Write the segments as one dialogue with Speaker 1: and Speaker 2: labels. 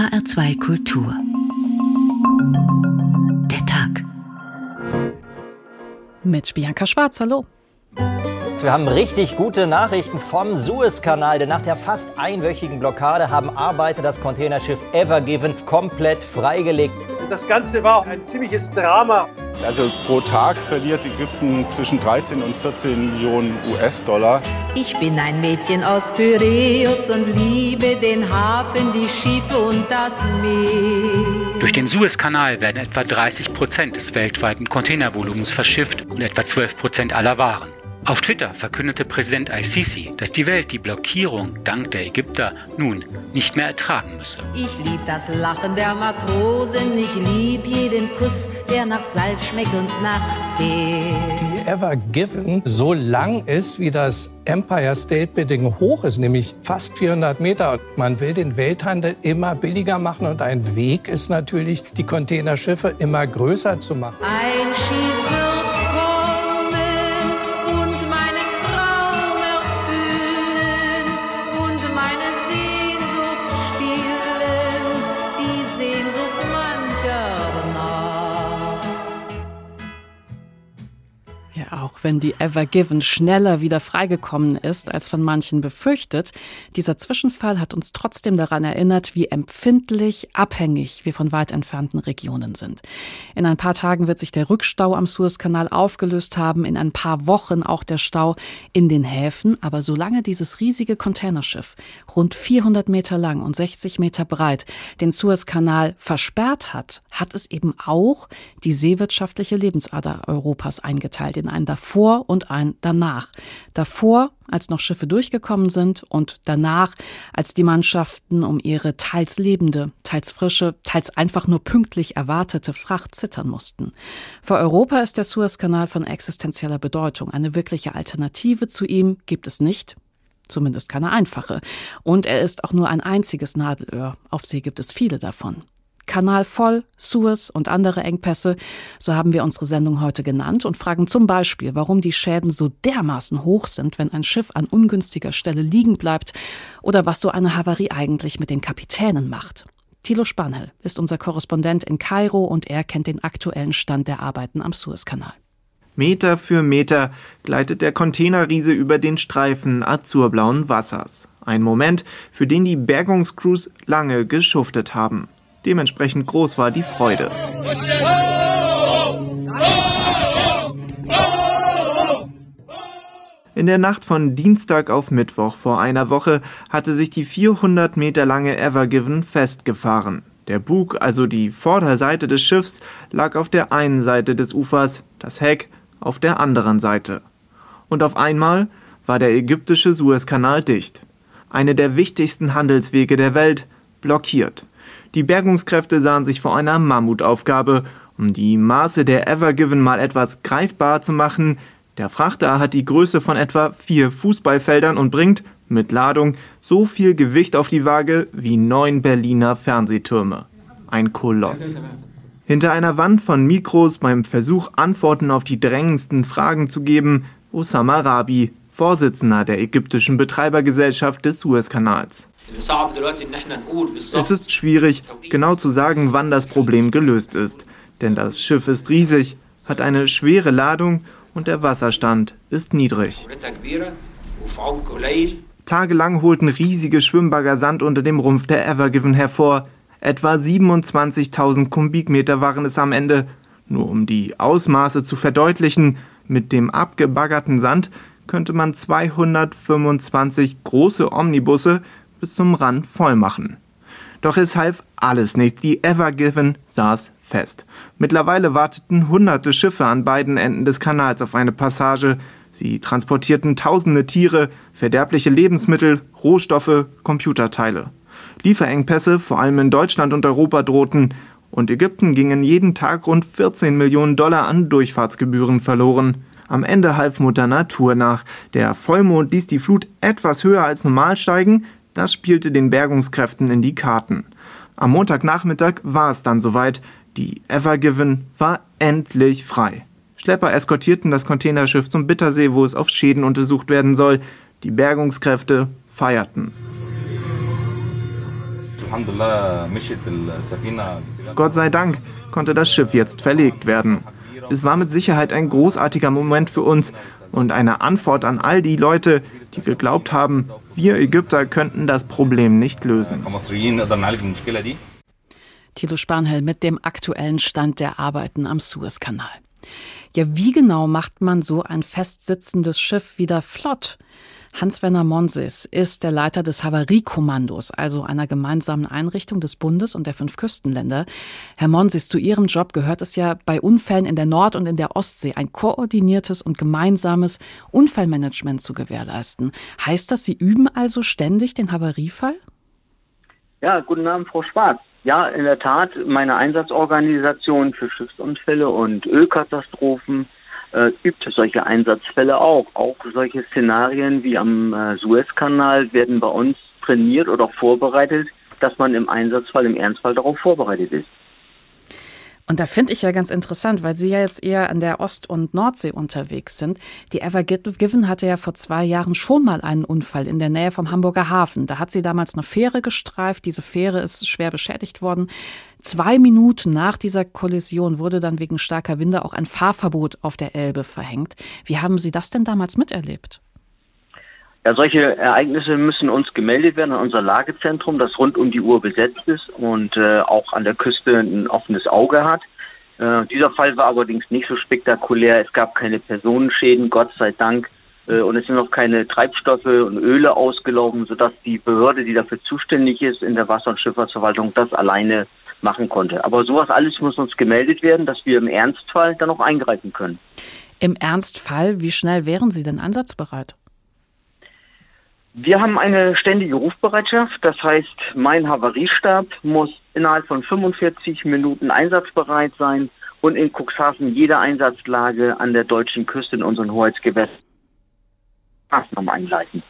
Speaker 1: HR2 Kultur. Der Tag.
Speaker 2: Mit Bianca Schwarz, hallo.
Speaker 3: Wir haben richtig gute Nachrichten vom Suezkanal, denn nach der fast einwöchigen Blockade haben Arbeiter das Containerschiff Ever Given komplett freigelegt.
Speaker 4: Das Ganze war ein ziemliches Drama.
Speaker 5: Also pro Tag verliert Ägypten zwischen 13 und 14 Millionen US-Dollar.
Speaker 6: Ich bin ein Mädchen aus Pyräus und liebe den Hafen, die Schiffe und das Meer.
Speaker 7: Durch den Suezkanal werden etwa 30 Prozent des weltweiten Containervolumens verschifft und etwa 12 Prozent aller Waren. Auf Twitter verkündete Präsident al-Sisi, dass die Welt die Blockierung dank der Ägypter nun nicht mehr ertragen müsse.
Speaker 6: Ich lieb das Lachen der Matrosen, ich lieb jeden Kuss, der nach Salz schmeckt und nach Tee.
Speaker 8: Die Ever Given so lang ist, wie das Empire State Building hoch ist, nämlich fast 400 Meter. Man will den Welthandel immer billiger machen und ein Weg ist natürlich, die Containerschiffe immer größer zu machen.
Speaker 6: Ein Schiff
Speaker 2: Yeah. Auch wenn die Ever Given schneller wieder freigekommen ist, als von manchen befürchtet, dieser Zwischenfall hat uns trotzdem daran erinnert, wie empfindlich abhängig wir von weit entfernten Regionen sind. In ein paar Tagen wird sich der Rückstau am Suezkanal aufgelöst haben, in ein paar Wochen auch der Stau in den Häfen, aber solange dieses riesige Containerschiff, rund 400 Meter lang und 60 Meter breit, den Suezkanal versperrt hat, hat es eben auch die seewirtschaftliche Lebensader Europas eingeteilt in ein davor und ein danach. Davor, als noch Schiffe durchgekommen sind und danach, als die Mannschaften um ihre teils lebende, teils frische, teils einfach nur pünktlich erwartete Fracht zittern mussten. Für Europa ist der Suezkanal von existenzieller Bedeutung. Eine wirkliche Alternative zu ihm gibt es nicht. Zumindest keine einfache. Und er ist auch nur ein einziges Nadelöhr. Auf See gibt es viele davon. Kanal voll, Suez und andere Engpässe, so haben wir unsere Sendung heute genannt und fragen zum Beispiel, warum die Schäden so dermaßen hoch sind, wenn ein Schiff an ungünstiger Stelle liegen bleibt oder was so eine Havarie eigentlich mit den Kapitänen macht. Thilo Spanhel ist unser Korrespondent in Kairo und er kennt den aktuellen Stand der Arbeiten am Suezkanal.
Speaker 9: Meter für Meter gleitet der Containerriese über den Streifen azurblauen Wassers. Ein Moment, für den die Bergungscrews lange geschuftet haben. Dementsprechend groß war die Freude. In der Nacht von Dienstag auf Mittwoch vor einer Woche hatte sich die 400 Meter lange Ever Given festgefahren. Der Bug, also die Vorderseite des Schiffs, lag auf der einen Seite des Ufers, das Heck auf der anderen Seite. Und auf einmal war der ägyptische Suezkanal dicht. Eine der wichtigsten Handelswege der Welt blockiert. Die Bergungskräfte sahen sich vor einer Mammutaufgabe, um die Maße der Ever Given mal etwas greifbar zu machen. Der Frachter hat die Größe von etwa vier Fußballfeldern und bringt, mit Ladung, so viel Gewicht auf die Waage wie neun Berliner Fernsehtürme. Ein Koloss. Hinter einer Wand von Mikros beim Versuch, Antworten auf die drängendsten Fragen zu geben, Osama Rabi, Vorsitzender der ägyptischen Betreibergesellschaft des Suezkanals. Es ist schwierig, genau zu sagen, wann das Problem gelöst ist. Denn das Schiff ist riesig, hat eine schwere Ladung und der Wasserstand ist niedrig. Tagelang holten riesige Schwimmbagger Sand unter dem Rumpf der Ever Given hervor. Etwa 27.000 Kubikmeter waren es am Ende. Nur um die Ausmaße zu verdeutlichen, mit dem abgebaggerten Sand könnte man 225 große Omnibusse bis zum Rand voll machen. Doch es half alles nichts. Die Ever Given saß fest. Mittlerweile warteten hunderte Schiffe an beiden Enden des Kanals auf eine Passage. Sie transportierten tausende Tiere, verderbliche Lebensmittel, Rohstoffe, Computerteile. Lieferengpässe, vor allem in Deutschland und Europa, drohten, und Ägypten gingen jeden Tag rund 14 Millionen Dollar an Durchfahrtsgebühren verloren. Am Ende half Mutter Natur nach. Der Vollmond ließ die Flut etwas höher als normal steigen, das spielte den Bergungskräften in die Karten. Am Montagnachmittag war es dann soweit. Die Ever Given war endlich frei. Schlepper eskortierten das Containerschiff zum Bittersee, wo es auf Schäden untersucht werden soll. Die Bergungskräfte feierten. Gott sei Dank konnte das Schiff jetzt verlegt werden. Es war mit Sicherheit ein großartiger Moment für uns und eine Antwort an all die Leute, die geglaubt haben, wir Ägypter könnten das Problem nicht lösen.
Speaker 2: Thilo Spanhell mit dem aktuellen Stand der Arbeiten am Suezkanal. Ja, wie genau macht man so ein festsitzendes Schiff wieder flott? Hans-Werner Monsis ist der Leiter des Havariekommandos, also einer gemeinsamen Einrichtung des Bundes und der fünf Küstenländer. Herr Monsis, zu Ihrem Job gehört es ja bei Unfällen in der Nord- und in der Ostsee ein koordiniertes und gemeinsames Unfallmanagement zu gewährleisten. Heißt das, Sie üben also ständig den Havariefall?
Speaker 10: Ja, guten Abend, Frau Schwarz. Ja, in der Tat, meine Einsatzorganisation für Schiffsunfälle und Ölkatastrophen äh, übt solche Einsatzfälle auch. Auch solche Szenarien wie am äh, Suezkanal werden bei uns trainiert oder vorbereitet, dass man im Einsatzfall, im Ernstfall darauf vorbereitet ist.
Speaker 2: Und da finde ich ja ganz interessant, weil Sie ja jetzt eher an der Ost- und Nordsee unterwegs sind. Die Ever Given hatte ja vor zwei Jahren schon mal einen Unfall in der Nähe vom Hamburger Hafen. Da hat sie damals eine Fähre gestreift. Diese Fähre ist schwer beschädigt worden. Zwei Minuten nach dieser Kollision wurde dann wegen starker Winde auch ein Fahrverbot auf der Elbe verhängt. Wie haben Sie das denn damals miterlebt?
Speaker 10: Ja, solche Ereignisse müssen uns gemeldet werden an unser Lagezentrum, das rund um die Uhr besetzt ist und äh, auch an der Küste ein offenes Auge hat. Äh, dieser Fall war allerdings nicht so spektakulär. Es gab keine Personenschäden, Gott sei Dank. Äh, und es sind noch keine Treibstoffe und Öle ausgelaufen, sodass die Behörde, die dafür zuständig ist in der Wasser- und Schifffahrtsverwaltung, das alleine machen konnte. Aber sowas alles muss uns gemeldet werden, dass wir im Ernstfall dann auch eingreifen können.
Speaker 2: Im Ernstfall, wie schnell wären Sie denn einsatzbereit?
Speaker 10: Wir haben eine ständige Rufbereitschaft. Das heißt, mein Havariestab muss innerhalb von 45 Minuten einsatzbereit sein und in Cuxhaven jede Einsatzlage an der deutschen Küste in unseren Hoheitsgewässern Maßnahmen einleiten.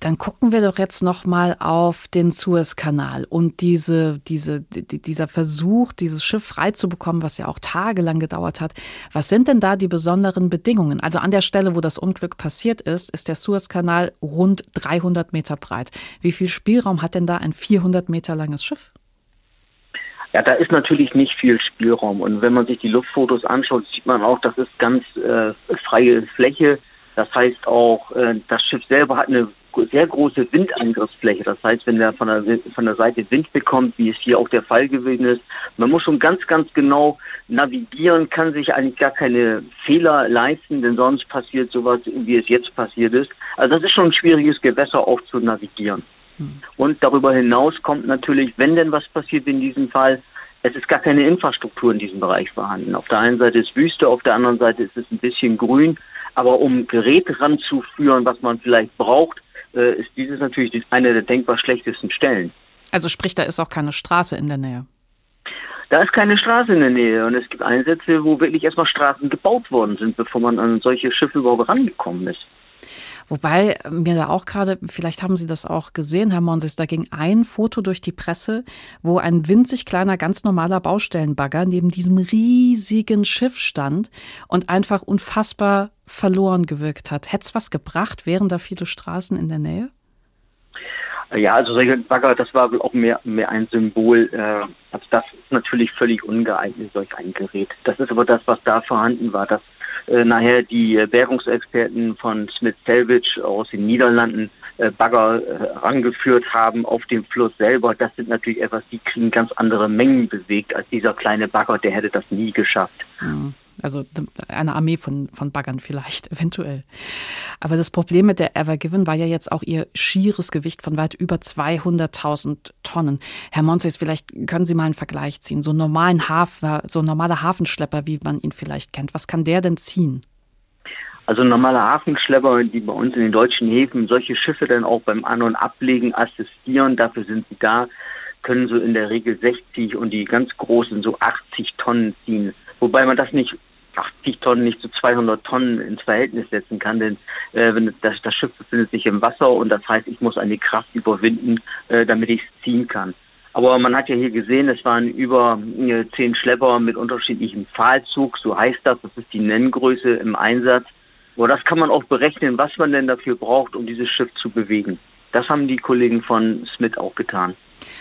Speaker 2: Dann gucken wir doch jetzt noch mal auf den Suezkanal und diese, diese, dieser Versuch, dieses Schiff freizubekommen, was ja auch tagelang gedauert hat. Was sind denn da die besonderen Bedingungen? Also an der Stelle, wo das Unglück passiert ist, ist der Suezkanal rund 300 Meter breit. Wie viel Spielraum hat denn da ein 400 Meter langes Schiff?
Speaker 10: Ja, da ist natürlich nicht viel Spielraum. Und wenn man sich die Luftfotos anschaut, sieht man auch, das ist ganz äh, freie Fläche. Das heißt auch, äh, das Schiff selber hat eine sehr große Windangriffsfläche. Das heißt, wenn er von der, von der Seite Wind bekommt, wie es hier auch der Fall gewesen ist, man muss schon ganz, ganz genau navigieren, kann sich eigentlich gar keine Fehler leisten, denn sonst passiert sowas, wie es jetzt passiert ist. Also das ist schon ein schwieriges Gewässer auch zu navigieren. Hm. Und darüber hinaus kommt natürlich, wenn denn was passiert in diesem Fall, es ist gar keine Infrastruktur in diesem Bereich vorhanden. Auf der einen Seite ist Wüste, auf der anderen Seite ist es ein bisschen grün. Aber um Gerät ranzuführen, was man vielleicht braucht, äh, ist dieses natürlich eine der denkbar schlechtesten Stellen.
Speaker 2: Also sprich, da ist auch keine Straße in der Nähe.
Speaker 10: Da ist keine Straße in der Nähe und es gibt Einsätze, wo wirklich erstmal Straßen gebaut worden sind, bevor man an solche Schiffe überhaupt rangekommen ist.
Speaker 2: Wobei mir da auch gerade, vielleicht haben Sie das auch gesehen, Herr Monsis, da ging ein Foto durch die Presse, wo ein winzig kleiner, ganz normaler Baustellenbagger neben diesem riesigen Schiff stand und einfach unfassbar verloren gewirkt hat. Hätte es was gebracht? Wären da viele Straßen in der Nähe?
Speaker 10: Ja, also solche Bagger, das war auch mehr, mehr ein Symbol. Äh, also das ist natürlich völlig ungeeignet, solch ein Gerät. Das ist aber das, was da vorhanden war. Das nachher die Bergungsexperten von Smith Salvage aus den Niederlanden äh, Bagger äh, rangeführt haben auf dem Fluss selber. Das sind natürlich etwas, die kriegen ganz andere Mengen bewegt als dieser kleine Bagger, der hätte das nie geschafft.
Speaker 2: Mhm. Also eine Armee von, von Baggern vielleicht, eventuell. Aber das Problem mit der Ever Given war ja jetzt auch ihr schieres Gewicht von weit über 200.000 Tonnen. Herr Monses, vielleicht können Sie mal einen Vergleich ziehen. So, normalen Hafen, so ein normaler Hafenschlepper, wie man ihn vielleicht kennt. Was kann der denn ziehen?
Speaker 10: Also normale Hafenschlepper, die bei uns in den deutschen Häfen solche Schiffe dann auch beim An- und Ablegen assistieren, dafür sind sie da, können so in der Regel 60 und die ganz großen so 80 Tonnen ziehen. Wobei man das nicht 80 Tonnen nicht zu 200 Tonnen ins Verhältnis setzen kann, denn äh, wenn das, das Schiff befindet sich im Wasser und das heißt, ich muss eine Kraft überwinden, äh, damit ich es ziehen kann. Aber man hat ja hier gesehen, es waren über äh, zehn Schlepper mit unterschiedlichem Pfahlzug, so heißt das, das ist die Nenngröße im Einsatz. Aber das kann man auch berechnen, was man denn dafür braucht, um dieses Schiff zu bewegen. Das haben die Kollegen von Smith auch getan.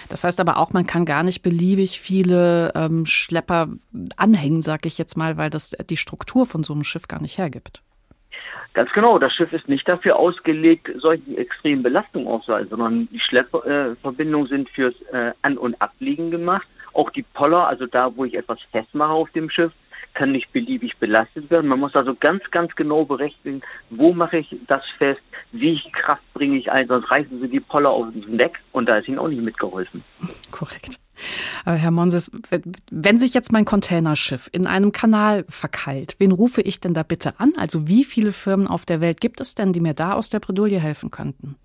Speaker 2: Das heißt aber auch, man kann gar nicht beliebig viele ähm, Schlepper anhängen, sag ich jetzt mal, weil das die Struktur von so einem Schiff gar nicht hergibt.
Speaker 10: Ganz genau, das Schiff ist nicht dafür ausgelegt, solchen extremen Belastungen auszuhalten, sondern die Schleppverbindungen äh, sind fürs äh, An- und Abliegen gemacht. Auch die Poller, also da, wo ich etwas festmache auf dem Schiff, kann nicht beliebig belastet werden. Man muss also ganz, ganz genau berechnen, wo mache ich das fest, wie viel Kraft bringe ich ein, sonst reißen sie die Poller auf den Deck und da ist ihnen auch nicht mitgeholfen.
Speaker 2: Korrekt. Aber Herr Monses, wenn sich jetzt mein Containerschiff in einem Kanal verkeilt, wen rufe ich denn da bitte an? Also wie viele Firmen auf der Welt gibt es denn, die mir da aus der Bredouille helfen könnten?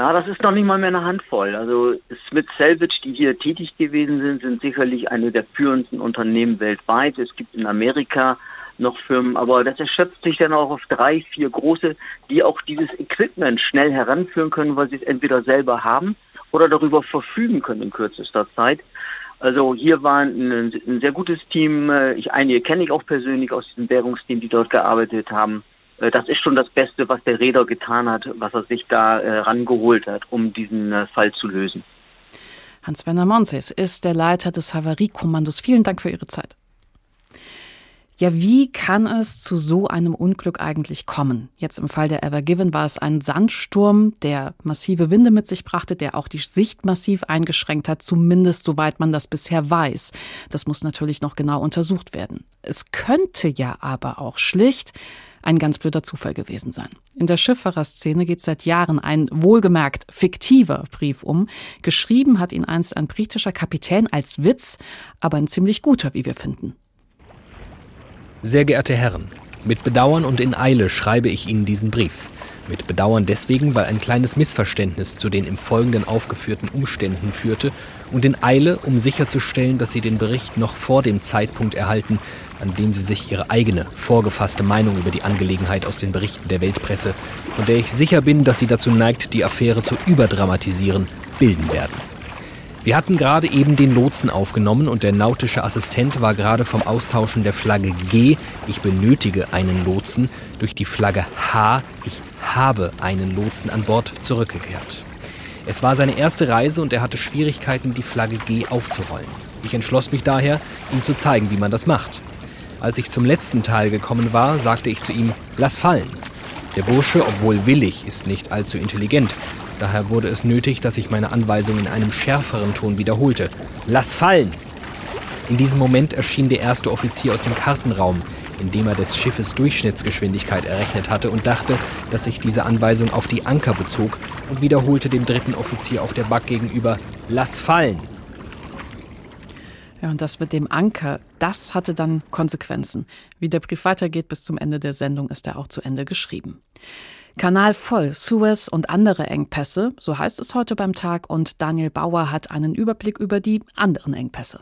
Speaker 10: Ja, das ist noch nicht mal mehr eine Handvoll. Also Smith Salvage, die hier tätig gewesen sind, sind sicherlich eine der führendsten Unternehmen weltweit. Es gibt in Amerika noch Firmen, aber das erschöpft sich dann auch auf drei, vier große, die auch dieses Equipment schnell heranführen können, weil sie es entweder selber haben oder darüber verfügen können in kürzester Zeit. Also hier war ein, ein sehr gutes Team. Ich, einige kenne ich auch persönlich aus diesem Währungsteam, die dort gearbeitet haben. Äh, das ist schon das Beste, was der Räder getan hat, was er sich da äh, rangeholt hat, um diesen äh, Fall zu lösen.
Speaker 2: Hans-Werner Monses ist der Leiter des Havariekommandos. Vielen Dank für Ihre Zeit. Ja, wie kann es zu so einem Unglück eigentlich kommen? Jetzt im Fall der Ever Given war es ein Sandsturm, der massive Winde mit sich brachte, der auch die Sicht massiv eingeschränkt hat, zumindest soweit man das bisher weiß. Das muss natürlich noch genau untersucht werden. Es könnte ja aber auch schlicht ein ganz blöder Zufall gewesen sein. In der Schifffahrerszene geht seit Jahren ein wohlgemerkt fiktiver Brief um. Geschrieben hat ihn einst ein britischer Kapitän als Witz, aber ein ziemlich guter, wie wir finden.
Speaker 11: Sehr geehrte Herren, mit Bedauern und in Eile schreibe ich Ihnen diesen Brief. Mit Bedauern deswegen, weil ein kleines Missverständnis zu den im Folgenden aufgeführten Umständen führte und in Eile, um sicherzustellen, dass Sie den Bericht noch vor dem Zeitpunkt erhalten, an dem Sie sich Ihre eigene, vorgefasste Meinung über die Angelegenheit aus den Berichten der Weltpresse, von der ich sicher bin, dass sie dazu neigt, die Affäre zu überdramatisieren, bilden werden. Wir hatten gerade eben den Lotsen aufgenommen und der nautische Assistent war gerade vom Austauschen der Flagge G, ich benötige einen Lotsen, durch die Flagge H, ich habe einen Lotsen an Bord zurückgekehrt. Es war seine erste Reise und er hatte Schwierigkeiten, die Flagge G aufzurollen. Ich entschloss mich daher, ihm zu zeigen, wie man das macht. Als ich zum letzten Teil gekommen war, sagte ich zu ihm, lass fallen. Der Bursche, obwohl willig, ist nicht allzu intelligent. Daher wurde es nötig, dass ich meine Anweisung in einem schärferen Ton wiederholte. Lass fallen! In diesem Moment erschien der erste Offizier aus dem Kartenraum, in dem er des Schiffes Durchschnittsgeschwindigkeit errechnet hatte und dachte, dass sich diese Anweisung auf die Anker bezog und wiederholte dem dritten Offizier auf der Back gegenüber Lass fallen!
Speaker 2: Ja, und das mit dem Anker, das hatte dann Konsequenzen. Wie der Brief weitergeht bis zum Ende der Sendung, ist er auch zu Ende geschrieben. Kanal voll, Suez und andere Engpässe, so heißt es heute beim Tag, und Daniel Bauer hat einen Überblick über die anderen Engpässe.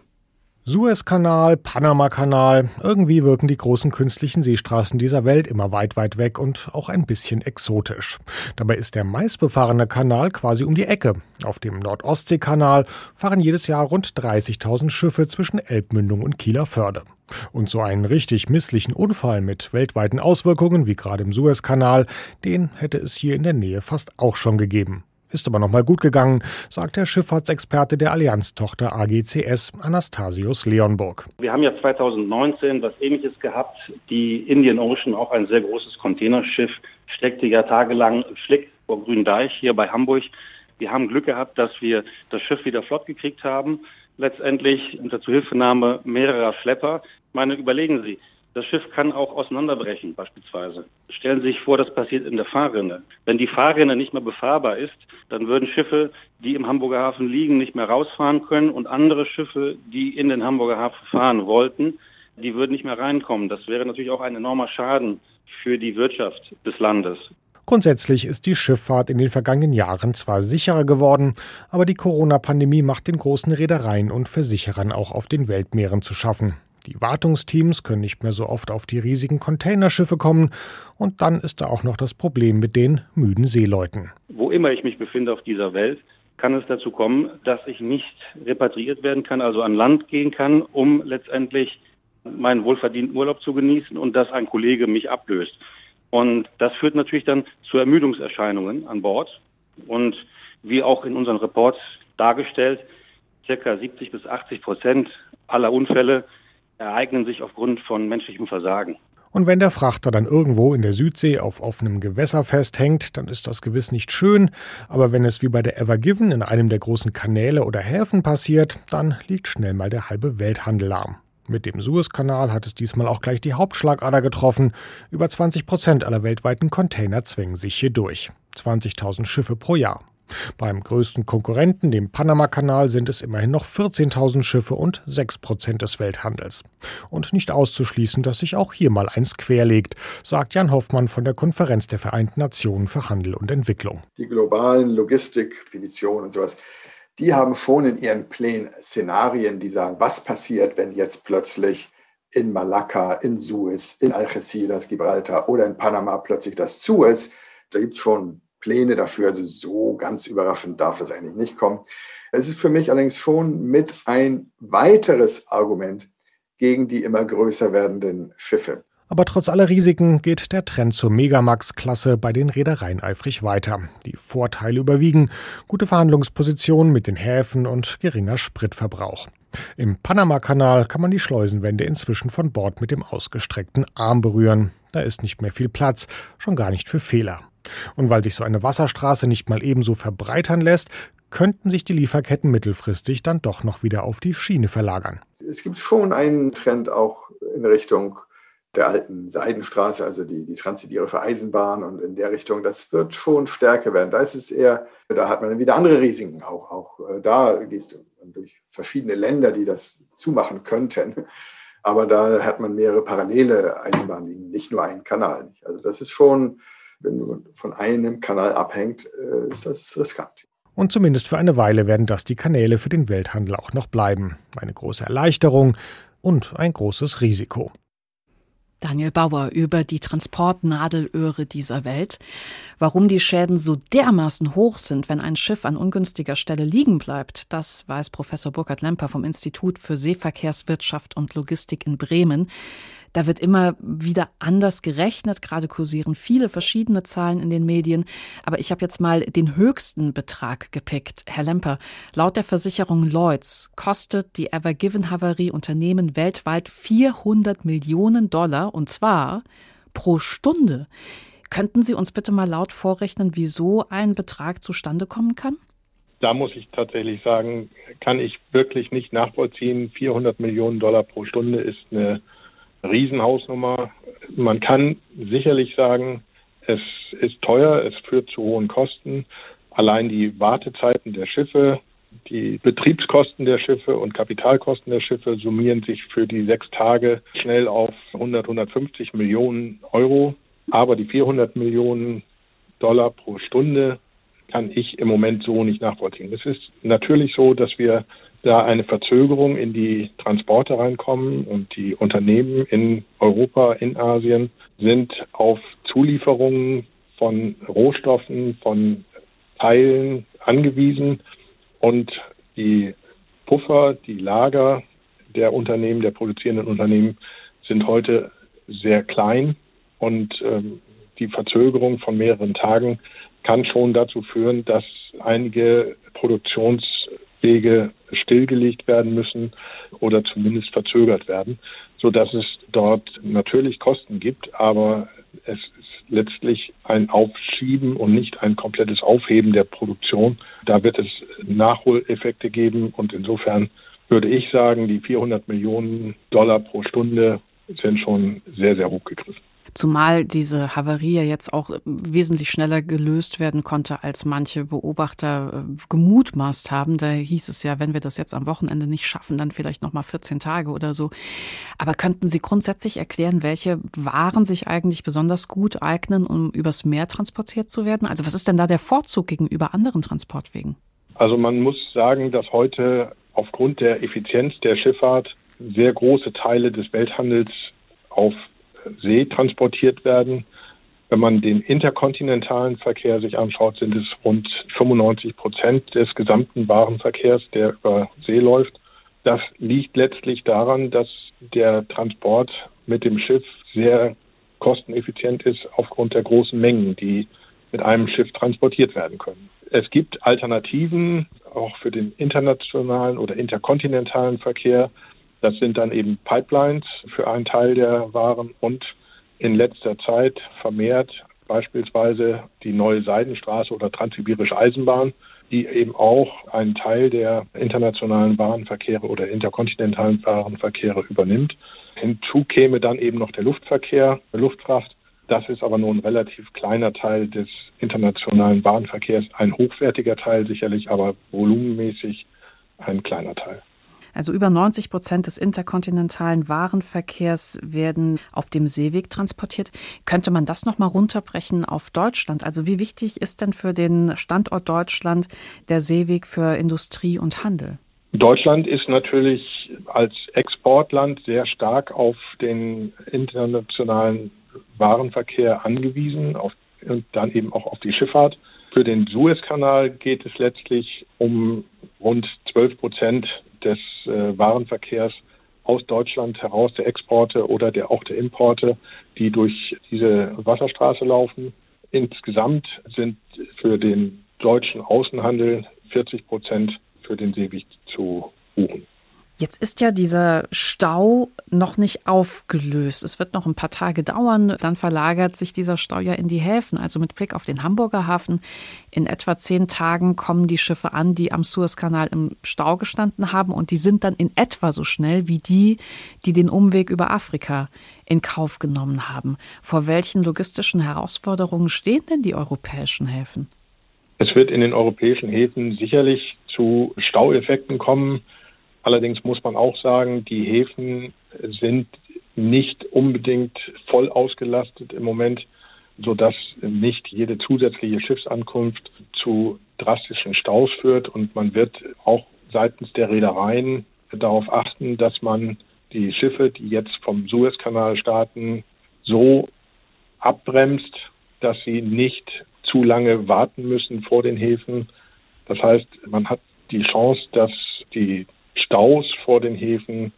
Speaker 12: Suezkanal, Panamakanal, irgendwie wirken die großen künstlichen Seestraßen dieser Welt immer weit, weit weg und auch ein bisschen exotisch. Dabei ist der meistbefahrene Kanal quasi um die Ecke. Auf dem Nordostseekanal fahren jedes Jahr rund 30.000 Schiffe zwischen Elbmündung und Kieler Förde. Und so einen richtig misslichen Unfall mit weltweiten Auswirkungen, wie gerade im Suezkanal, den hätte es hier in der Nähe fast auch schon gegeben. Ist aber noch mal gut gegangen, sagt der Schifffahrtsexperte der Allianz-Tochter AGCS, Anastasius Leonburg.
Speaker 13: Wir haben ja 2019 was Ähnliches gehabt. Die Indian Ocean, auch ein sehr großes Containerschiff, steckte ja tagelang Schlick vor Gründeich hier bei Hamburg. Wir haben Glück gehabt, dass wir das Schiff wieder flott gekriegt haben. Letztendlich unter Zuhilfenahme mehrerer Schlepper. Ich meine, überlegen Sie, das Schiff kann auch auseinanderbrechen beispielsweise. Stellen Sie sich vor, das passiert in der Fahrrinne. Wenn die Fahrrinne nicht mehr befahrbar ist, dann würden Schiffe, die im Hamburger Hafen liegen, nicht mehr rausfahren können und andere Schiffe, die in den Hamburger Hafen fahren wollten, die würden nicht mehr reinkommen. Das wäre natürlich auch ein enormer Schaden für die Wirtschaft des Landes.
Speaker 12: Grundsätzlich ist die Schifffahrt in den vergangenen Jahren zwar sicherer geworden, aber die Corona-Pandemie macht den großen Reedereien und Versicherern auch auf den Weltmeeren zu schaffen. Die Wartungsteams können nicht mehr so oft auf die riesigen Containerschiffe kommen. Und dann ist da auch noch das Problem mit den müden Seeleuten.
Speaker 13: Wo immer ich mich befinde auf dieser Welt, kann es dazu kommen, dass ich nicht repatriiert werden kann, also an Land gehen kann, um letztendlich meinen wohlverdienten Urlaub zu genießen und dass ein Kollege mich ablöst. Und das führt natürlich dann zu Ermüdungserscheinungen an Bord. Und wie auch in unseren Reports dargestellt, circa 70 bis 80 Prozent aller Unfälle ereignen sich aufgrund von menschlichem Versagen.
Speaker 12: Und wenn der Frachter dann irgendwo in der Südsee auf offenem Gewässer festhängt, dann ist das gewiss nicht schön, aber wenn es wie bei der Ever Given in einem der großen Kanäle oder Häfen passiert, dann liegt schnell mal der halbe Welthandel lahm. Mit dem Suezkanal hat es diesmal auch gleich die Hauptschlagader getroffen. Über 20 Prozent aller weltweiten Container zwängen sich hier durch. 20.000 Schiffe pro Jahr. Beim größten Konkurrenten, dem Panamakanal, sind es immerhin noch 14.000 Schiffe und 6 Prozent des Welthandels. Und nicht auszuschließen, dass sich auch hier mal eins querlegt, sagt Jan Hoffmann von der Konferenz der Vereinten Nationen für Handel und Entwicklung.
Speaker 14: Die globalen Logistikpetitionen und sowas, die haben schon in ihren Plänen Szenarien, die sagen, was passiert, wenn jetzt plötzlich in Malakka, in Suez, in Algeciras, Gibraltar oder in Panama plötzlich das zu ist. Da gibt es schon Pläne dafür. Also so ganz überraschend darf das eigentlich nicht kommen. Es ist für mich allerdings schon mit ein weiteres Argument gegen die immer größer werdenden Schiffe.
Speaker 12: Aber trotz aller Risiken geht der Trend zur Megamax-Klasse bei den Reedereien eifrig weiter. Die Vorteile überwiegen, gute Verhandlungspositionen mit den Häfen und geringer Spritverbrauch. Im Panamakanal kann man die Schleusenwände inzwischen von Bord mit dem ausgestreckten Arm berühren. Da ist nicht mehr viel Platz, schon gar nicht für Fehler. Und weil sich so eine Wasserstraße nicht mal ebenso verbreitern lässt, könnten sich die Lieferketten mittelfristig dann doch noch wieder auf die Schiene verlagern.
Speaker 14: Es gibt schon einen Trend auch in Richtung der alten Seidenstraße, also die, die transsibirische Eisenbahn und in der Richtung, das wird schon stärker werden. Da ist es eher, da hat man wieder andere Risiken. Auch, auch äh, da gehst du durch verschiedene Länder, die das zumachen könnten. Aber da hat man mehrere parallele Eisenbahnlinien, nicht nur einen Kanal. Also das ist schon, wenn du von einem Kanal abhängt, äh, ist das riskant.
Speaker 12: Und zumindest für eine Weile werden das die Kanäle für den Welthandel auch noch bleiben. Eine große Erleichterung und ein großes Risiko.
Speaker 2: Daniel Bauer über die Transportnadelöhre dieser Welt. Warum die Schäden so dermaßen hoch sind, wenn ein Schiff an ungünstiger Stelle liegen bleibt, das weiß Professor Burkhard Lemper vom Institut für Seeverkehrswirtschaft und Logistik in Bremen. Da wird immer wieder anders gerechnet. Gerade kursieren viele verschiedene Zahlen in den Medien. Aber ich habe jetzt mal den höchsten Betrag gepickt. Herr Lemper, laut der Versicherung Lloyds kostet die Ever Given Havarie Unternehmen weltweit 400 Millionen Dollar und zwar pro Stunde. Könnten Sie uns bitte mal laut vorrechnen, wieso ein Betrag zustande kommen kann?
Speaker 15: Da muss ich tatsächlich sagen, kann ich wirklich nicht nachvollziehen. 400 Millionen Dollar pro Stunde ist eine Riesenhausnummer. Man kann sicherlich sagen, es ist teuer, es führt zu hohen Kosten. Allein die Wartezeiten der Schiffe, die Betriebskosten der Schiffe und Kapitalkosten der Schiffe summieren sich für die sechs Tage schnell auf 100, 150 Millionen Euro. Aber die 400 Millionen Dollar pro Stunde kann ich im Moment so nicht nachvollziehen. Es ist natürlich so, dass wir da eine Verzögerung in die Transporte reinkommen und die Unternehmen in Europa, in Asien sind auf Zulieferungen von Rohstoffen, von Teilen angewiesen und die Puffer, die Lager der Unternehmen, der produzierenden Unternehmen sind heute sehr klein und ähm, die Verzögerung von mehreren Tagen kann schon dazu führen, dass einige Produktionswege stillgelegt werden müssen oder zumindest verzögert werden, so dass es dort natürlich Kosten gibt, aber es ist letztlich ein Aufschieben und nicht ein komplettes Aufheben der Produktion. Da wird es Nachholeffekte geben und insofern würde ich sagen, die 400 Millionen Dollar pro Stunde sind schon sehr, sehr hochgegriffen.
Speaker 2: Zumal diese Havarie ja jetzt auch wesentlich schneller gelöst werden konnte, als manche Beobachter äh, gemutmaßt haben. Da hieß es ja, wenn wir das jetzt am Wochenende nicht schaffen, dann vielleicht noch mal 14 Tage oder so. Aber könnten Sie grundsätzlich erklären, welche Waren sich eigentlich besonders gut eignen, um übers Meer transportiert zu werden? Also was ist denn da der Vorzug gegenüber anderen Transportwegen?
Speaker 15: Also man muss sagen, dass heute aufgrund der Effizienz der Schifffahrt sehr große Teile des Welthandels auf See transportiert werden. Wenn man den interkontinentalen Verkehr sich anschaut, sind es rund 95 Prozent des gesamten Warenverkehrs, der über See läuft. Das liegt letztlich daran, dass der Transport mit dem Schiff sehr kosteneffizient ist aufgrund der großen Mengen, die mit einem Schiff transportiert werden können. Es gibt Alternativen, auch für den internationalen oder interkontinentalen Verkehr. Das sind dann eben Pipelines für einen Teil der Waren und in letzter Zeit vermehrt beispielsweise die neue Seidenstraße oder Transsibirische Eisenbahn, die eben auch einen Teil der internationalen Warenverkehre oder interkontinentalen Warenverkehre übernimmt. Hinzu käme dann eben noch der Luftverkehr, der Luftfracht. Das ist aber nur ein relativ kleiner Teil des internationalen Warenverkehrs, ein hochwertiger Teil sicherlich, aber volumenmäßig ein kleiner Teil.
Speaker 2: Also über 90 Prozent des interkontinentalen Warenverkehrs werden auf dem Seeweg transportiert. Könnte man das noch mal runterbrechen auf Deutschland? Also wie wichtig ist denn für den Standort Deutschland der Seeweg für Industrie und Handel?
Speaker 15: Deutschland ist natürlich als Exportland sehr stark auf den internationalen Warenverkehr angewiesen auf, und dann eben auch auf die Schifffahrt. Für den Suezkanal geht es letztlich um rund 12 Prozent des äh, Warenverkehrs aus Deutschland heraus, der Exporte oder der, auch der Importe, die durch diese Wasserstraße laufen. Insgesamt sind für den deutschen Außenhandel 40 Prozent für den Seeweg zu buchen.
Speaker 2: Jetzt ist ja dieser Stau noch nicht aufgelöst. Es wird noch ein paar Tage dauern. Dann verlagert sich dieser Stau ja in die Häfen. Also mit Blick auf den Hamburger Hafen. In etwa zehn Tagen kommen die Schiffe an, die am Suezkanal im Stau gestanden haben. Und die sind dann in etwa so schnell wie die, die den Umweg über Afrika in Kauf genommen haben. Vor welchen logistischen Herausforderungen stehen denn die europäischen Häfen?
Speaker 15: Es wird in den europäischen Häfen sicherlich zu Staueffekten kommen Allerdings muss man auch sagen, die Häfen sind nicht unbedingt voll ausgelastet im Moment, sodass nicht jede zusätzliche Schiffsankunft zu drastischen Staus führt. Und man wird auch seitens der Reedereien darauf achten, dass man die Schiffe, die jetzt vom Suezkanal starten, so abbremst, dass sie nicht zu lange warten müssen vor den Häfen. Das heißt, man hat die Chance, dass die Staus vor den Häfen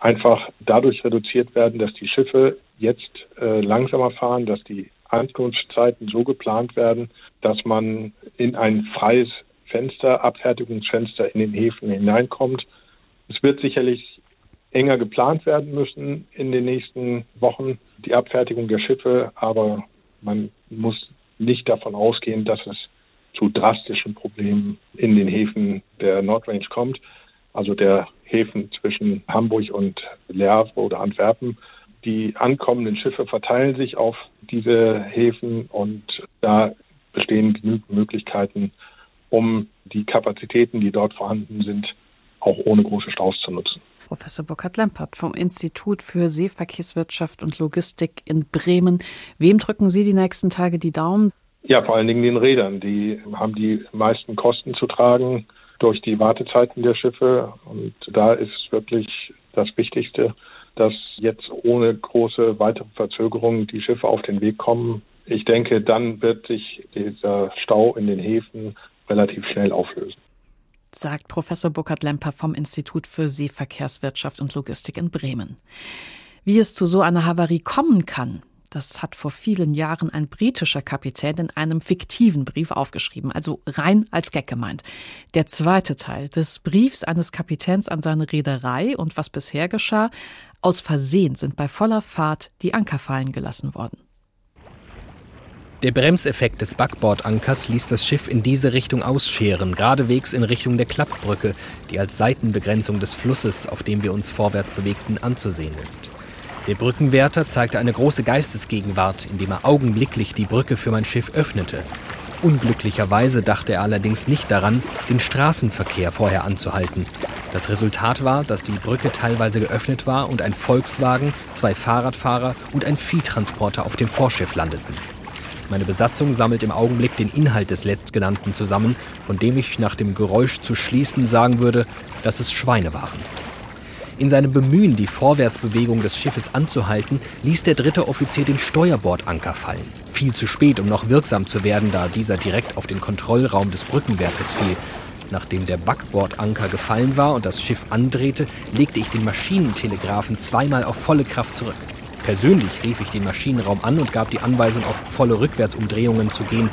Speaker 15: einfach dadurch reduziert werden, dass die Schiffe jetzt äh, langsamer fahren, dass die Ankunftszeiten so geplant werden, dass man in ein freies Fenster, Abfertigungsfenster in den Häfen hineinkommt. Es wird sicherlich enger geplant werden müssen in den nächsten Wochen, die Abfertigung der Schiffe, aber man muss nicht davon ausgehen, dass es zu drastischen Problemen in den Häfen der Nordrange kommt also der Häfen zwischen Hamburg und Le Havre oder Antwerpen. Die ankommenden Schiffe verteilen sich auf diese Häfen und da bestehen genügend Möglichkeiten, um die Kapazitäten, die dort vorhanden sind, auch ohne große Staus zu nutzen.
Speaker 2: Professor Burkhard Lempert vom Institut für Seeverkehrswirtschaft und Logistik in Bremen. Wem drücken Sie die nächsten Tage die Daumen?
Speaker 15: Ja, vor allen Dingen den Rädern. Die haben die meisten Kosten zu tragen durch die Wartezeiten der Schiffe. Und da ist wirklich das Wichtigste, dass jetzt ohne große weitere Verzögerungen die Schiffe auf den Weg kommen. Ich denke, dann wird sich dieser Stau in den Häfen relativ schnell auflösen.
Speaker 2: Sagt Professor Burkhard Lemper vom Institut für Seeverkehrswirtschaft und Logistik in Bremen. Wie es zu so einer Havarie kommen kann, das hat vor vielen Jahren ein britischer Kapitän in einem fiktiven Brief aufgeschrieben, also rein als Gag gemeint. Der zweite Teil des Briefs eines Kapitäns an seine Reederei und was bisher geschah, aus Versehen sind bei voller Fahrt die Anker fallen gelassen worden.
Speaker 11: Der Bremseffekt des Backbordankers ließ das Schiff in diese Richtung ausscheren, geradewegs in Richtung der Klappbrücke, die als Seitenbegrenzung des Flusses, auf dem wir uns vorwärts bewegten, anzusehen ist. Der Brückenwärter zeigte eine große Geistesgegenwart, indem er augenblicklich die Brücke für mein Schiff öffnete. Unglücklicherweise dachte er allerdings nicht daran, den Straßenverkehr vorher anzuhalten. Das Resultat war, dass die Brücke teilweise geöffnet war und ein Volkswagen, zwei Fahrradfahrer und ein Viehtransporter auf dem Vorschiff landeten. Meine Besatzung sammelt im Augenblick den Inhalt des letztgenannten zusammen, von dem ich nach dem Geräusch zu schließen sagen würde, dass es Schweine waren. In seinem Bemühen, die Vorwärtsbewegung des Schiffes anzuhalten, ließ der dritte Offizier den Steuerbordanker fallen. Viel zu spät, um noch wirksam zu werden, da dieser direkt auf den Kontrollraum des Brückenwärters fiel. Nachdem der Backbordanker gefallen war und das Schiff andrehte, legte ich den Maschinentelegraphen zweimal auf volle Kraft zurück. Persönlich rief ich den Maschinenraum an und gab die Anweisung, auf volle Rückwärtsumdrehungen zu gehen.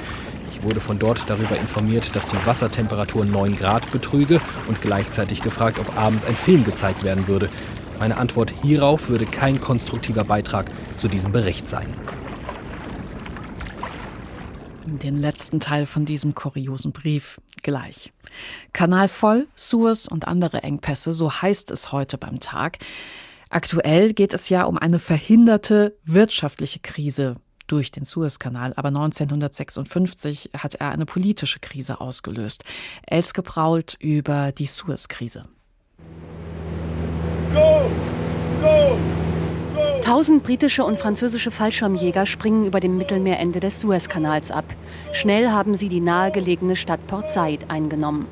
Speaker 11: Wurde von dort darüber informiert, dass die Wassertemperatur 9 Grad betrüge und gleichzeitig gefragt, ob abends ein Film gezeigt werden würde. Meine Antwort hierauf würde kein konstruktiver Beitrag zu diesem Bericht sein.
Speaker 2: Den letzten Teil von diesem kuriosen Brief gleich. Kanal voll, Suez und andere Engpässe, so heißt es heute beim Tag. Aktuell geht es ja um eine verhinderte wirtschaftliche Krise durch den Suezkanal, aber 1956 hat er eine politische Krise ausgelöst. Elske Brault über die Suezkrise.
Speaker 16: Go! Go!
Speaker 17: Tausend britische und französische Fallschirmjäger springen über dem Mittelmeerende des Suezkanals ab. Schnell haben sie die nahegelegene Stadt Port Said eingenommen.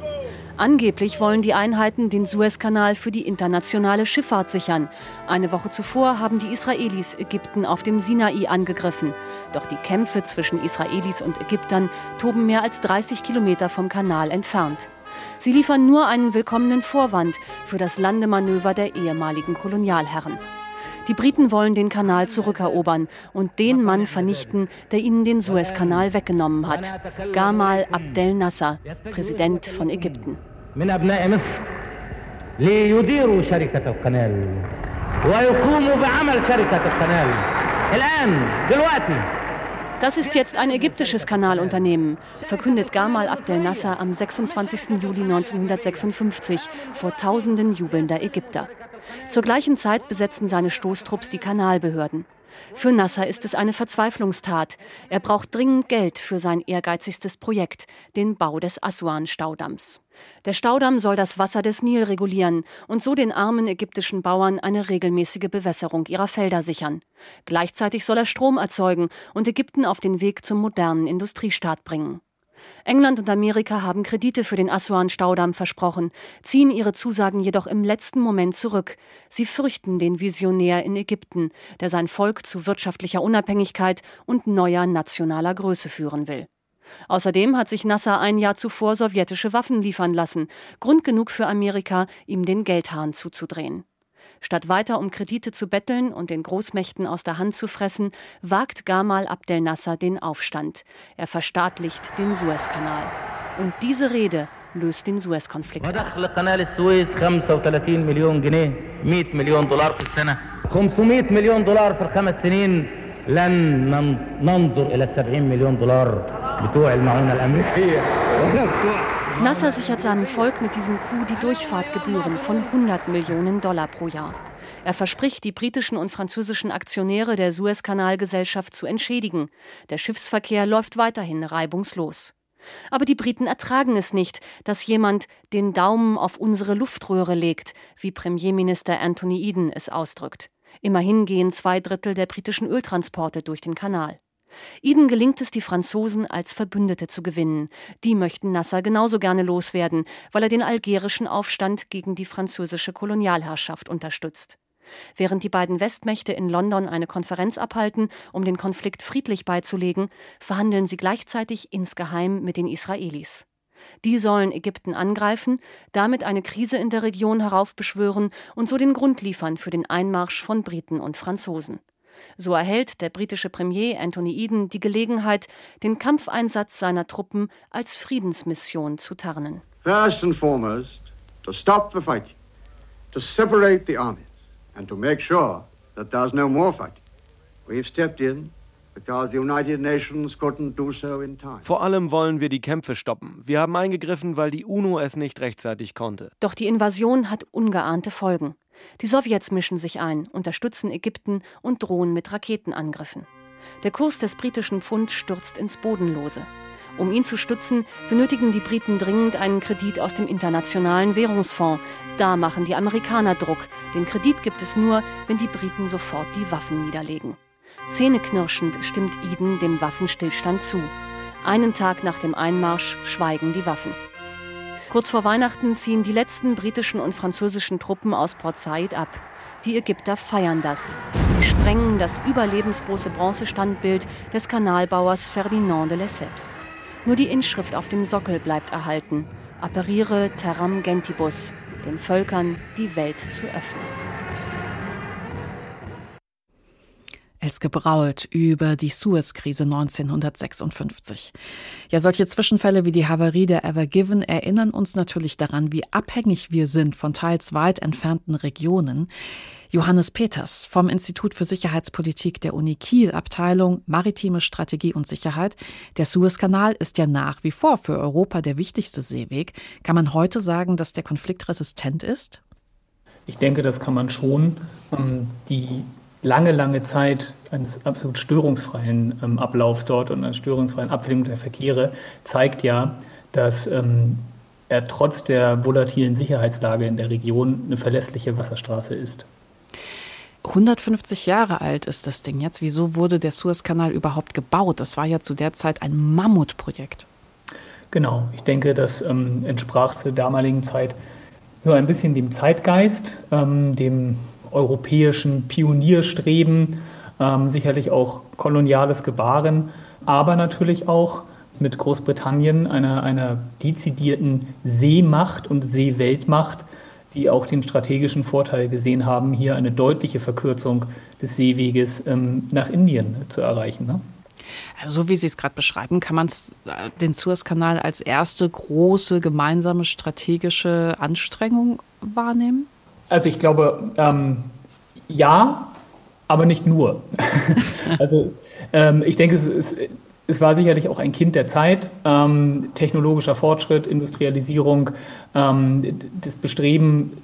Speaker 17: Angeblich wollen die Einheiten den Suezkanal für die internationale Schifffahrt sichern. Eine Woche zuvor haben die Israelis Ägypten auf dem Sinai angegriffen. Doch die Kämpfe zwischen Israelis und Ägyptern toben mehr als 30 Kilometer vom Kanal entfernt. Sie liefern nur einen willkommenen Vorwand für das Landemanöver der ehemaligen Kolonialherren. Die Briten wollen den Kanal zurückerobern und den Mann vernichten, der ihnen den Suezkanal weggenommen hat. Gamal Abdel Nasser, Präsident von Ägypten. Das ist jetzt ein ägyptisches Kanalunternehmen, verkündet Gamal Abdel Nasser am 26. Juli 1956 vor tausenden jubelnder Ägypter. Zur gleichen Zeit besetzen seine Stoßtrupps die Kanalbehörden. Für Nasser ist es eine Verzweiflungstat. Er braucht dringend Geld für sein ehrgeizigstes Projekt, den Bau des Assuan-Staudamms. Der Staudamm soll das Wasser des Nil regulieren und so den armen ägyptischen Bauern eine regelmäßige Bewässerung ihrer Felder sichern. Gleichzeitig soll er Strom erzeugen und Ägypten auf den Weg zum modernen Industriestaat bringen. England und Amerika haben Kredite für den Assuan-Staudamm versprochen, ziehen ihre Zusagen jedoch im letzten Moment zurück. Sie fürchten den Visionär in Ägypten, der sein Volk zu wirtschaftlicher Unabhängigkeit und neuer nationaler Größe führen will. Außerdem hat sich Nasser ein Jahr zuvor sowjetische Waffen liefern lassen, Grund genug für Amerika, ihm den Geldhahn zuzudrehen. Statt weiter um Kredite zu betteln und den Großmächten aus der Hand zu fressen, wagt Gamal Abdel Nasser den Aufstand. Er verstaatlicht den Suezkanal. Und diese Rede löst den Suezkonflikt aus.
Speaker 18: 35 مليون جنيه 100 مليون دولار في السنة 500 مليون دولار في الخمس سنين لن ننظر إلى 70 مليون دولار بتوع المعونة الأمريكية
Speaker 17: Nasser sichert seinem Volk mit diesem Coup die Durchfahrtgebühren von 100 Millionen Dollar pro Jahr. Er verspricht, die britischen und französischen Aktionäre der Suezkanalgesellschaft zu entschädigen. Der Schiffsverkehr läuft weiterhin reibungslos. Aber die Briten ertragen es nicht, dass jemand den Daumen auf unsere Luftröhre legt, wie Premierminister Anthony Eden es ausdrückt. Immerhin gehen zwei Drittel der britischen Öltransporte durch den Kanal. Ihnen gelingt es, die Franzosen als Verbündete zu gewinnen. Die möchten Nasser genauso gerne loswerden, weil er den algerischen Aufstand gegen die französische Kolonialherrschaft unterstützt. Während die beiden Westmächte in London eine Konferenz abhalten, um den Konflikt friedlich beizulegen, verhandeln sie gleichzeitig insgeheim mit den Israelis. Die sollen Ägypten angreifen, damit eine Krise in der Region heraufbeschwören und so den Grund liefern für den Einmarsch von Briten und Franzosen. So erhält der britische Premier Anthony Eden die Gelegenheit, den Kampfeinsatz seiner Truppen als Friedensmission zu tarnen.
Speaker 19: First and foremost, to stop the fighting, to separate the armies and to make sure that there's no more fighting. We've stepped in
Speaker 20: vor allem wollen wir die Kämpfe stoppen. Wir haben eingegriffen, weil die UNO es nicht rechtzeitig konnte.
Speaker 17: Doch die Invasion hat ungeahnte Folgen. Die Sowjets mischen sich ein, unterstützen Ägypten und drohen mit Raketenangriffen. Der Kurs des britischen Pfund stürzt ins Bodenlose. Um ihn zu stützen, benötigen die Briten dringend einen Kredit aus dem Internationalen Währungsfonds. Da machen die Amerikaner Druck. Den Kredit gibt es nur, wenn die Briten sofort die Waffen niederlegen. Zähneknirschend stimmt Eden dem Waffenstillstand zu. Einen Tag nach dem Einmarsch schweigen die Waffen. Kurz vor Weihnachten ziehen die letzten britischen und französischen Truppen aus Port Said ab. Die Ägypter feiern das. Sie sprengen das überlebensgroße Bronzestandbild des Kanalbauers Ferdinand de Lesseps. Nur die Inschrift auf dem Sockel bleibt erhalten. Appariere terram gentibus, den Völkern die Welt zu öffnen.
Speaker 2: Elske Brault über die Suez-Krise 1956. Ja, solche Zwischenfälle wie die Havarie der Ever Given erinnern uns natürlich daran, wie abhängig wir sind von teils weit entfernten Regionen. Johannes Peters vom Institut für Sicherheitspolitik der Uni Kiel, Abteilung Maritime Strategie und Sicherheit. Der Suezkanal ist ja nach wie vor für Europa der wichtigste Seeweg. Kann man heute sagen, dass der Konflikt resistent ist?
Speaker 21: Ich denke, das kann man schon. Ähm, die lange, lange Zeit eines absolut störungsfreien ähm, Ablaufs dort und einer störungsfreien Abwicklung der Verkehre zeigt ja, dass ähm, er trotz der volatilen Sicherheitslage in der Region eine verlässliche Wasserstraße ist.
Speaker 2: 150 Jahre alt ist das Ding jetzt. Wieso wurde der Suezkanal überhaupt gebaut? Das war ja zu der Zeit ein Mammutprojekt.
Speaker 21: Genau, ich denke, das ähm, entsprach zur damaligen Zeit so ein bisschen dem Zeitgeist, ähm, dem europäischen Pionierstreben, ähm, sicherlich auch koloniales Gebaren, aber natürlich auch mit Großbritannien, einer, einer dezidierten Seemacht und Seeweltmacht, die auch den strategischen Vorteil gesehen haben, hier eine deutliche Verkürzung des Seeweges ähm, nach Indien zu erreichen. Ne?
Speaker 2: Also so wie Sie es gerade beschreiben, kann man äh, den Suezkanal als erste große gemeinsame strategische Anstrengung wahrnehmen?
Speaker 21: Also ich glaube, ähm, ja, aber nicht nur. also ähm, ich denke, es, es, es, war sicherlich auch ein Kind der Zeit. Ähm, technologischer Fortschritt, Industrialisierung, ähm, das Bestreben,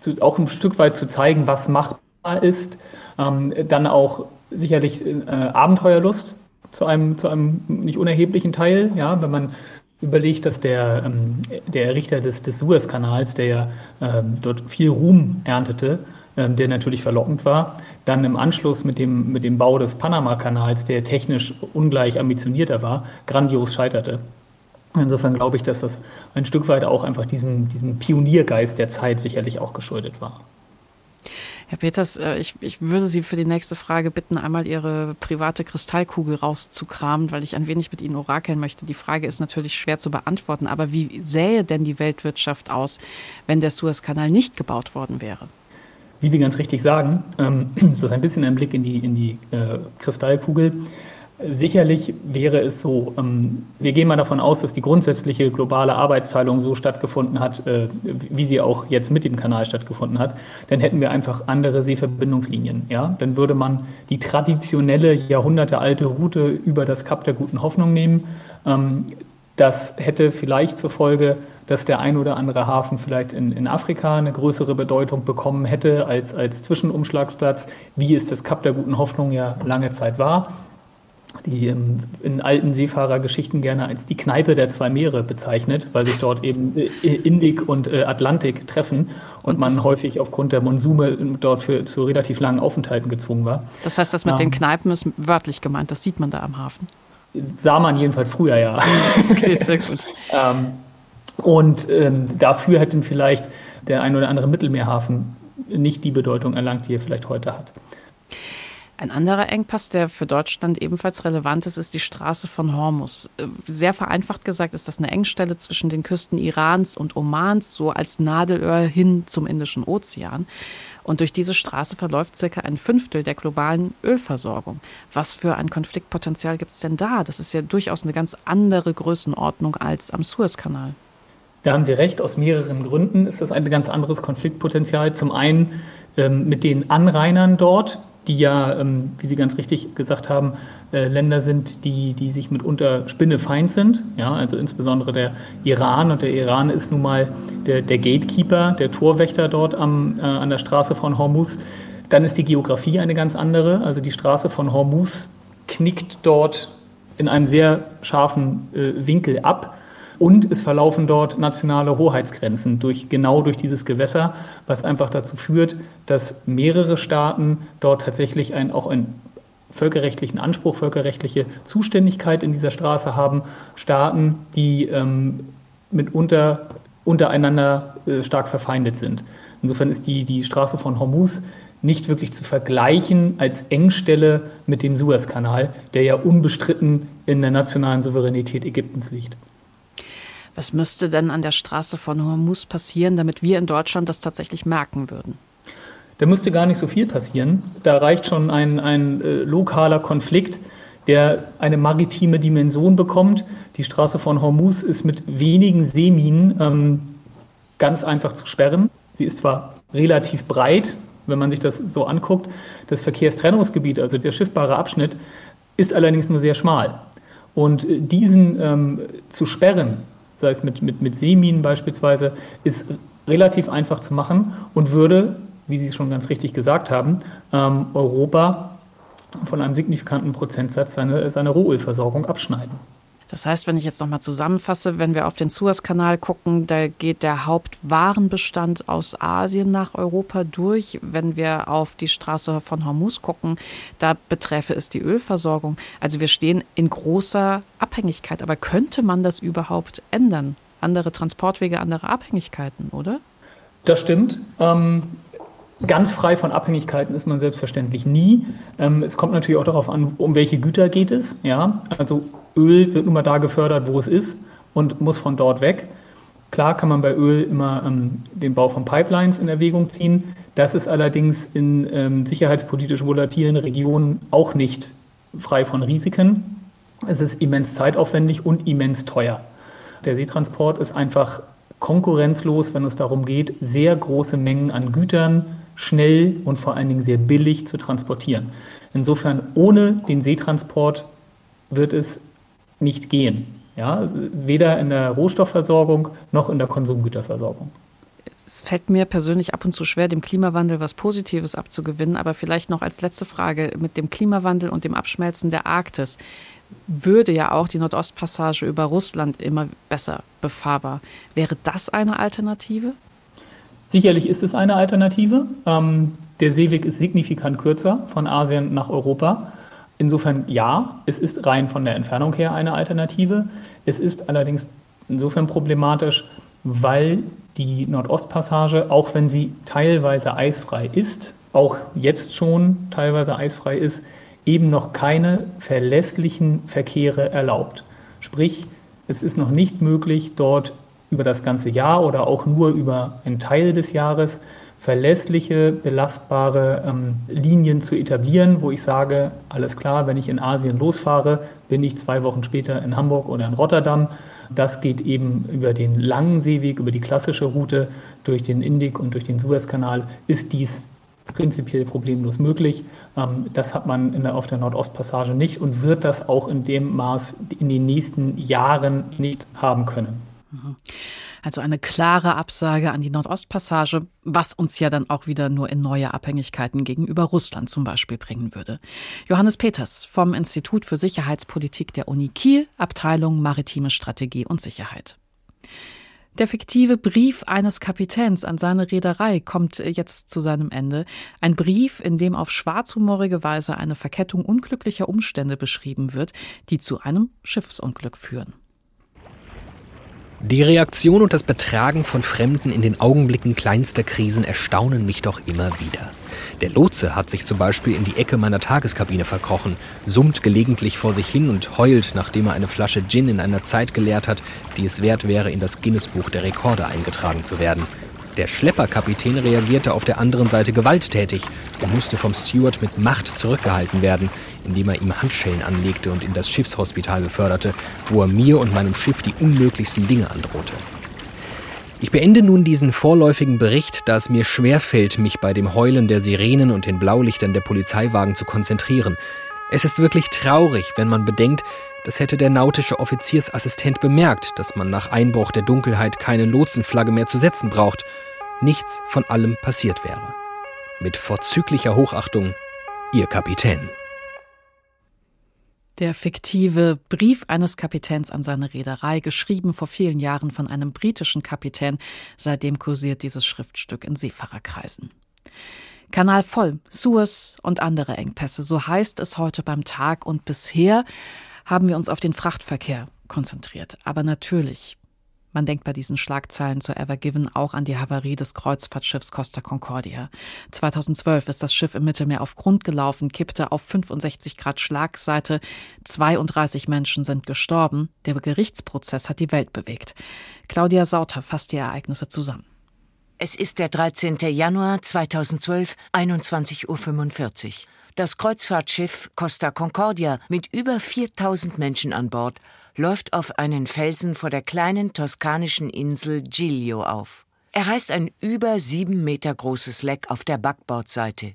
Speaker 21: zu, auch ein Stück weit zu zeigen, was machbar ist. Ähm, dann auch sicherlich äh, Abenteuerlust zu einem, zu einem nicht unerheblichen Teil, ja, wenn man überlegt, dass der, ähm, der Errichter des, des Suezkanals, der ja ähm, dort viel Ruhm erntete, ähm, der natürlich verlockend war, dann im Anschluss mit dem, mit dem Bau des Panama-Kanals, der technisch ungleich ambitionierter war, grandios scheiterte. Insofern glaube ich, dass das ein Stück weit auch einfach diesem, diesem Pioniergeist der Zeit sicherlich auch geschuldet war.
Speaker 2: Herr Peters, äh, ich, ich würde Sie für die nächste Frage bitten, einmal Ihre private Kristallkugel rauszukramen, weil ich ein wenig mit Ihnen orakeln möchte. Die Frage ist natürlich schwer zu beantworten, aber wie sähe denn die Weltwirtschaft aus, wenn der Suezkanal nicht gebaut worden wäre?
Speaker 21: Wie Sie ganz richtig sagen, ähm, das ist ein bisschen ein Blick in die, in die äh, Kristallkugel. Sicherlich wäre es so, ähm, wir gehen mal davon aus, dass die grundsätzliche globale Arbeitsteilung so stattgefunden hat, äh, wie sie auch jetzt mit dem Kanal stattgefunden hat, dann hätten wir einfach andere Seeverbindungslinien. Ja? Dann würde man die traditionelle, jahrhundertealte Route über das Kap der Guten Hoffnung nehmen. Ähm, das hätte vielleicht zur Folge, dass der ein oder andere Hafen vielleicht in, in Afrika eine größere Bedeutung bekommen hätte als, als Zwischenumschlagsplatz, wie es das Kap der Guten Hoffnung ja lange Zeit war die in alten Seefahrergeschichten gerne als die Kneipe der zwei Meere bezeichnet, weil sich dort eben äh, Indik und äh, Atlantik treffen und, und man häufig aufgrund der Monsume dort für, zu relativ langen Aufenthalten gezwungen war.
Speaker 2: Das heißt, das mit ähm, den Kneipen ist wörtlich gemeint, das sieht man da am Hafen.
Speaker 21: Sah man jedenfalls früher, ja. Okay, sehr gut. ähm, und ähm, dafür hätten vielleicht der ein oder andere Mittelmeerhafen nicht die Bedeutung erlangt, die er vielleicht heute hat.
Speaker 2: Ein anderer Engpass, der für Deutschland ebenfalls relevant ist, ist die Straße von Hormus. Äh, sehr vereinfacht gesagt ist das eine Engstelle zwischen den Küsten Irans und Omans, so als Nadelöhr hin zum Indischen Ozean. Und durch diese Straße verläuft circa ein Fünftel der globalen Ölversorgung. Was für ein Konfliktpotenzial gibt es denn da? Das ist ja durchaus eine ganz andere Größenordnung als am Suezkanal.
Speaker 21: Da haben Sie recht, aus mehreren Gründen ist das ein ganz anderes Konfliktpotenzial. Zum einen ähm, mit den Anrainern dort, die ja, ähm, wie Sie ganz richtig gesagt haben, äh, Länder sind, die, die sich mitunter spinnefeind sind. Ja, also insbesondere der Iran. Und der Iran ist nun mal der, der Gatekeeper, der Torwächter dort am, äh, an der Straße von Hormuz. Dann ist die Geografie eine ganz andere. Also die Straße von Hormuz knickt dort in einem sehr scharfen äh, Winkel ab. Und es verlaufen dort nationale Hoheitsgrenzen durch, genau durch dieses Gewässer, was einfach dazu führt, dass mehrere Staaten dort tatsächlich ein, auch einen völkerrechtlichen Anspruch, völkerrechtliche Zuständigkeit in dieser Straße haben. Staaten, die ähm, mitunter untereinander äh, stark verfeindet sind. Insofern ist die, die Straße von Hormuz nicht wirklich zu vergleichen als Engstelle mit dem Suezkanal, der ja unbestritten in der nationalen Souveränität Ägyptens liegt.
Speaker 2: Was müsste denn an der Straße von Hormuz passieren, damit wir in Deutschland das tatsächlich merken würden?
Speaker 21: Da müsste gar nicht so viel passieren. Da reicht schon ein, ein äh, lokaler Konflikt, der eine maritime Dimension bekommt. Die Straße von Hormuz ist mit wenigen Seeminen ähm, ganz einfach zu sperren. Sie ist zwar relativ breit, wenn man sich das so anguckt. Das Verkehrstrennungsgebiet, also der schiffbare Abschnitt, ist allerdings nur sehr schmal. Und äh, diesen ähm, zu sperren, sei es mit, mit, mit Seeminen beispielsweise, ist relativ einfach zu machen und würde, wie Sie schon ganz richtig gesagt haben, ähm, Europa von einem signifikanten Prozentsatz seine, seine Rohölversorgung abschneiden.
Speaker 2: Das heißt, wenn ich jetzt nochmal zusammenfasse, wenn wir auf den Suezkanal gucken, da geht der Hauptwarenbestand aus Asien nach Europa durch. Wenn wir auf die Straße von Hormuz gucken, da beträfe es die Ölversorgung. Also wir stehen in großer Abhängigkeit. Aber könnte man das überhaupt ändern? Andere Transportwege, andere Abhängigkeiten, oder?
Speaker 21: Das stimmt. Ähm, Ganz frei von Abhängigkeiten ist man selbstverständlich nie. Ähm, es kommt natürlich auch darauf an, um welche Güter geht es. Ja? Also Öl wird nun mal da gefördert, wo es ist und muss von dort weg. Klar kann man bei Öl immer ähm, den Bau von Pipelines in Erwägung ziehen. Das ist allerdings in ähm, sicherheitspolitisch volatilen Regionen auch nicht frei von Risiken. Es ist immens zeitaufwendig und immens teuer. Der Seetransport ist einfach konkurrenzlos, wenn es darum geht, sehr große Mengen an Gütern schnell und vor allen Dingen sehr billig zu transportieren. Insofern ohne den Seetransport wird es nicht gehen. Ja, weder in der Rohstoffversorgung noch in der Konsumgüterversorgung.
Speaker 2: Es fällt mir persönlich ab und zu schwer, dem Klimawandel was Positives abzugewinnen, aber vielleicht noch als letzte Frage mit dem Klimawandel und dem Abschmelzen der Arktis würde ja auch die Nordostpassage über Russland immer besser befahrbar. Wäre das eine Alternative?
Speaker 21: Sicherlich ist es eine Alternative. Ähm, der Seeweg ist signifikant kürzer von Asien nach Europa. Insofern ja, es ist rein von der Entfernung her eine Alternative. Es ist allerdings insofern problematisch, weil die Nordostpassage, auch wenn sie teilweise eisfrei ist, auch jetzt schon teilweise eisfrei ist, eben noch keine verlässlichen Verkehre erlaubt. Sprich, es ist noch nicht möglich, dort über das ganze Jahr oder auch nur über einen Teil des Jahres verlässliche, belastbare ähm, Linien zu etablieren, wo ich sage, alles klar, wenn ich in Asien losfahre, bin ich zwei Wochen später in Hamburg oder in Rotterdam. Das geht eben über den langen Seeweg, über die klassische Route durch den Indik und durch den Suezkanal, ist dies prinzipiell problemlos möglich. Ähm, das hat man der, auf der Nordostpassage nicht und wird das auch in dem Maß in den nächsten Jahren nicht haben können.
Speaker 2: Mhm. Also eine klare Absage an die Nordostpassage, was uns ja dann auch wieder nur in neue Abhängigkeiten gegenüber Russland zum Beispiel bringen würde. Johannes Peters vom Institut für Sicherheitspolitik der Uni Kiel, Abteilung Maritime Strategie und Sicherheit. Der fiktive Brief eines Kapitäns an seine Reederei kommt jetzt zu seinem Ende. Ein Brief, in dem auf schwarzhumorige Weise eine Verkettung unglücklicher Umstände beschrieben wird, die zu einem Schiffsunglück führen.
Speaker 11: Die Reaktion und das Betragen von Fremden in den Augenblicken kleinster Krisen erstaunen mich doch immer wieder. Der Lotse hat sich zum Beispiel in die Ecke meiner Tageskabine verkrochen, summt gelegentlich vor sich hin und heult, nachdem er eine Flasche Gin in einer Zeit geleert hat, die es wert wäre, in das Guinness-Buch der Rekorde eingetragen zu werden. Der Schlepperkapitän reagierte auf der anderen Seite gewalttätig und musste vom Steward mit Macht zurückgehalten werden, indem er ihm Handschellen anlegte und in das Schiffshospital beförderte, wo er mir und meinem Schiff die unmöglichsten Dinge androhte. Ich beende nun diesen vorläufigen Bericht, da es mir schwerfällt, mich bei dem Heulen der Sirenen und den Blaulichtern der Polizeiwagen zu konzentrieren. Es ist wirklich traurig, wenn man bedenkt, das hätte der nautische Offiziersassistent bemerkt, dass man nach Einbruch der Dunkelheit keine Lotsenflagge mehr zu setzen braucht nichts von allem passiert wäre. Mit vorzüglicher Hochachtung, Ihr Kapitän.
Speaker 2: Der fiktive Brief eines Kapitäns an seine Reederei, geschrieben vor vielen Jahren von einem britischen Kapitän, seitdem kursiert dieses Schriftstück in Seefahrerkreisen. Kanal voll, Suez und andere Engpässe, so heißt es heute beim Tag und bisher haben wir uns auf den Frachtverkehr konzentriert. Aber natürlich, man denkt bei diesen Schlagzeilen zur Ever Given auch an die Havarie des Kreuzfahrtschiffs Costa Concordia. 2012 ist das Schiff im Mittelmeer auf Grund gelaufen, kippte auf 65 Grad Schlagseite. 32 Menschen sind gestorben. Der Gerichtsprozess hat die Welt bewegt. Claudia Sauter fasst die Ereignisse zusammen.
Speaker 22: Es ist der 13. Januar 2012, 21.45 Uhr. Das Kreuzfahrtschiff Costa Concordia mit über 4000 Menschen an Bord läuft auf einen Felsen vor der kleinen toskanischen Insel Giglio auf. Er reißt ein über sieben Meter großes Leck auf der Backbordseite.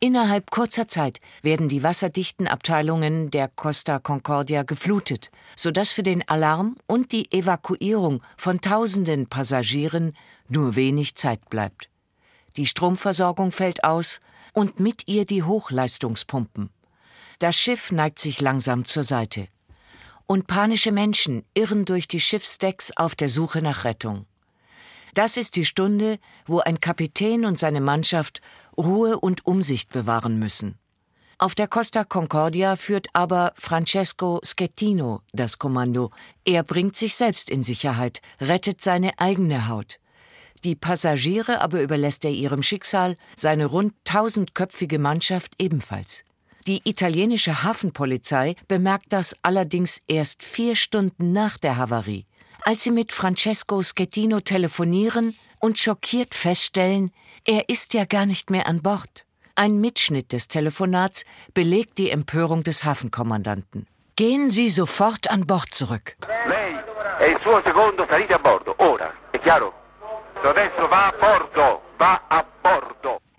Speaker 22: Innerhalb kurzer Zeit werden die wasserdichten Abteilungen der Costa Concordia geflutet, sodass für den Alarm und die Evakuierung von tausenden Passagieren nur wenig Zeit bleibt. Die Stromversorgung fällt aus und mit ihr die Hochleistungspumpen. Das Schiff neigt sich langsam zur Seite. Und panische Menschen irren durch die Schiffsdecks auf der Suche nach Rettung. Das ist die Stunde, wo ein Kapitän und seine Mannschaft Ruhe und Umsicht bewahren müssen. Auf der Costa Concordia führt aber Francesco Schettino das Kommando. Er bringt sich selbst in Sicherheit, rettet seine eigene Haut. Die Passagiere aber überlässt er ihrem Schicksal, seine rund tausendköpfige Mannschaft ebenfalls. Die italienische Hafenpolizei bemerkt das allerdings erst vier Stunden nach der Havarie als sie mit Francesco Schettino telefonieren und schockiert feststellen, er ist ja gar nicht mehr an Bord. Ein Mitschnitt des Telefonats belegt die Empörung des Hafenkommandanten. Gehen Sie sofort an Bord zurück.
Speaker 23: Lei.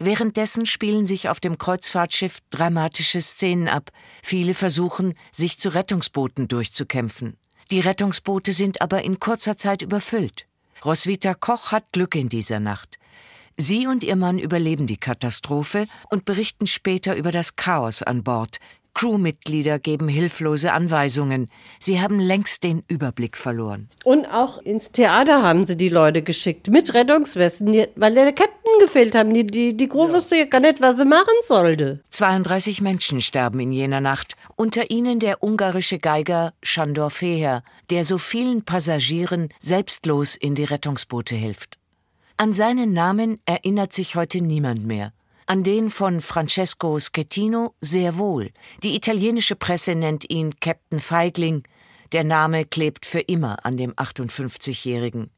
Speaker 22: Währenddessen spielen sich auf dem Kreuzfahrtschiff dramatische Szenen ab. Viele versuchen, sich zu Rettungsbooten durchzukämpfen. Die Rettungsboote sind aber in kurzer Zeit überfüllt. Roswitha Koch hat Glück in dieser Nacht. Sie und ihr Mann überleben die Katastrophe und berichten später über das Chaos an Bord, Crewmitglieder geben hilflose Anweisungen. Sie haben längst den Überblick verloren.
Speaker 24: Und auch ins Theater haben sie die Leute geschickt mit Rettungswesten, weil der Captain gefehlt haben. Die, die, die Crew ja. wusste ja gar nicht, was sie machen sollte.
Speaker 22: 32 Menschen sterben in jener Nacht. Unter ihnen der ungarische Geiger Shandor Feher, der so vielen Passagieren selbstlos in die Rettungsboote hilft. An seinen Namen erinnert sich heute niemand mehr an den von Francesco Schettino sehr wohl. Die italienische Presse nennt ihn Captain Feigling. Der Name klebt für immer an dem 58-Jährigen.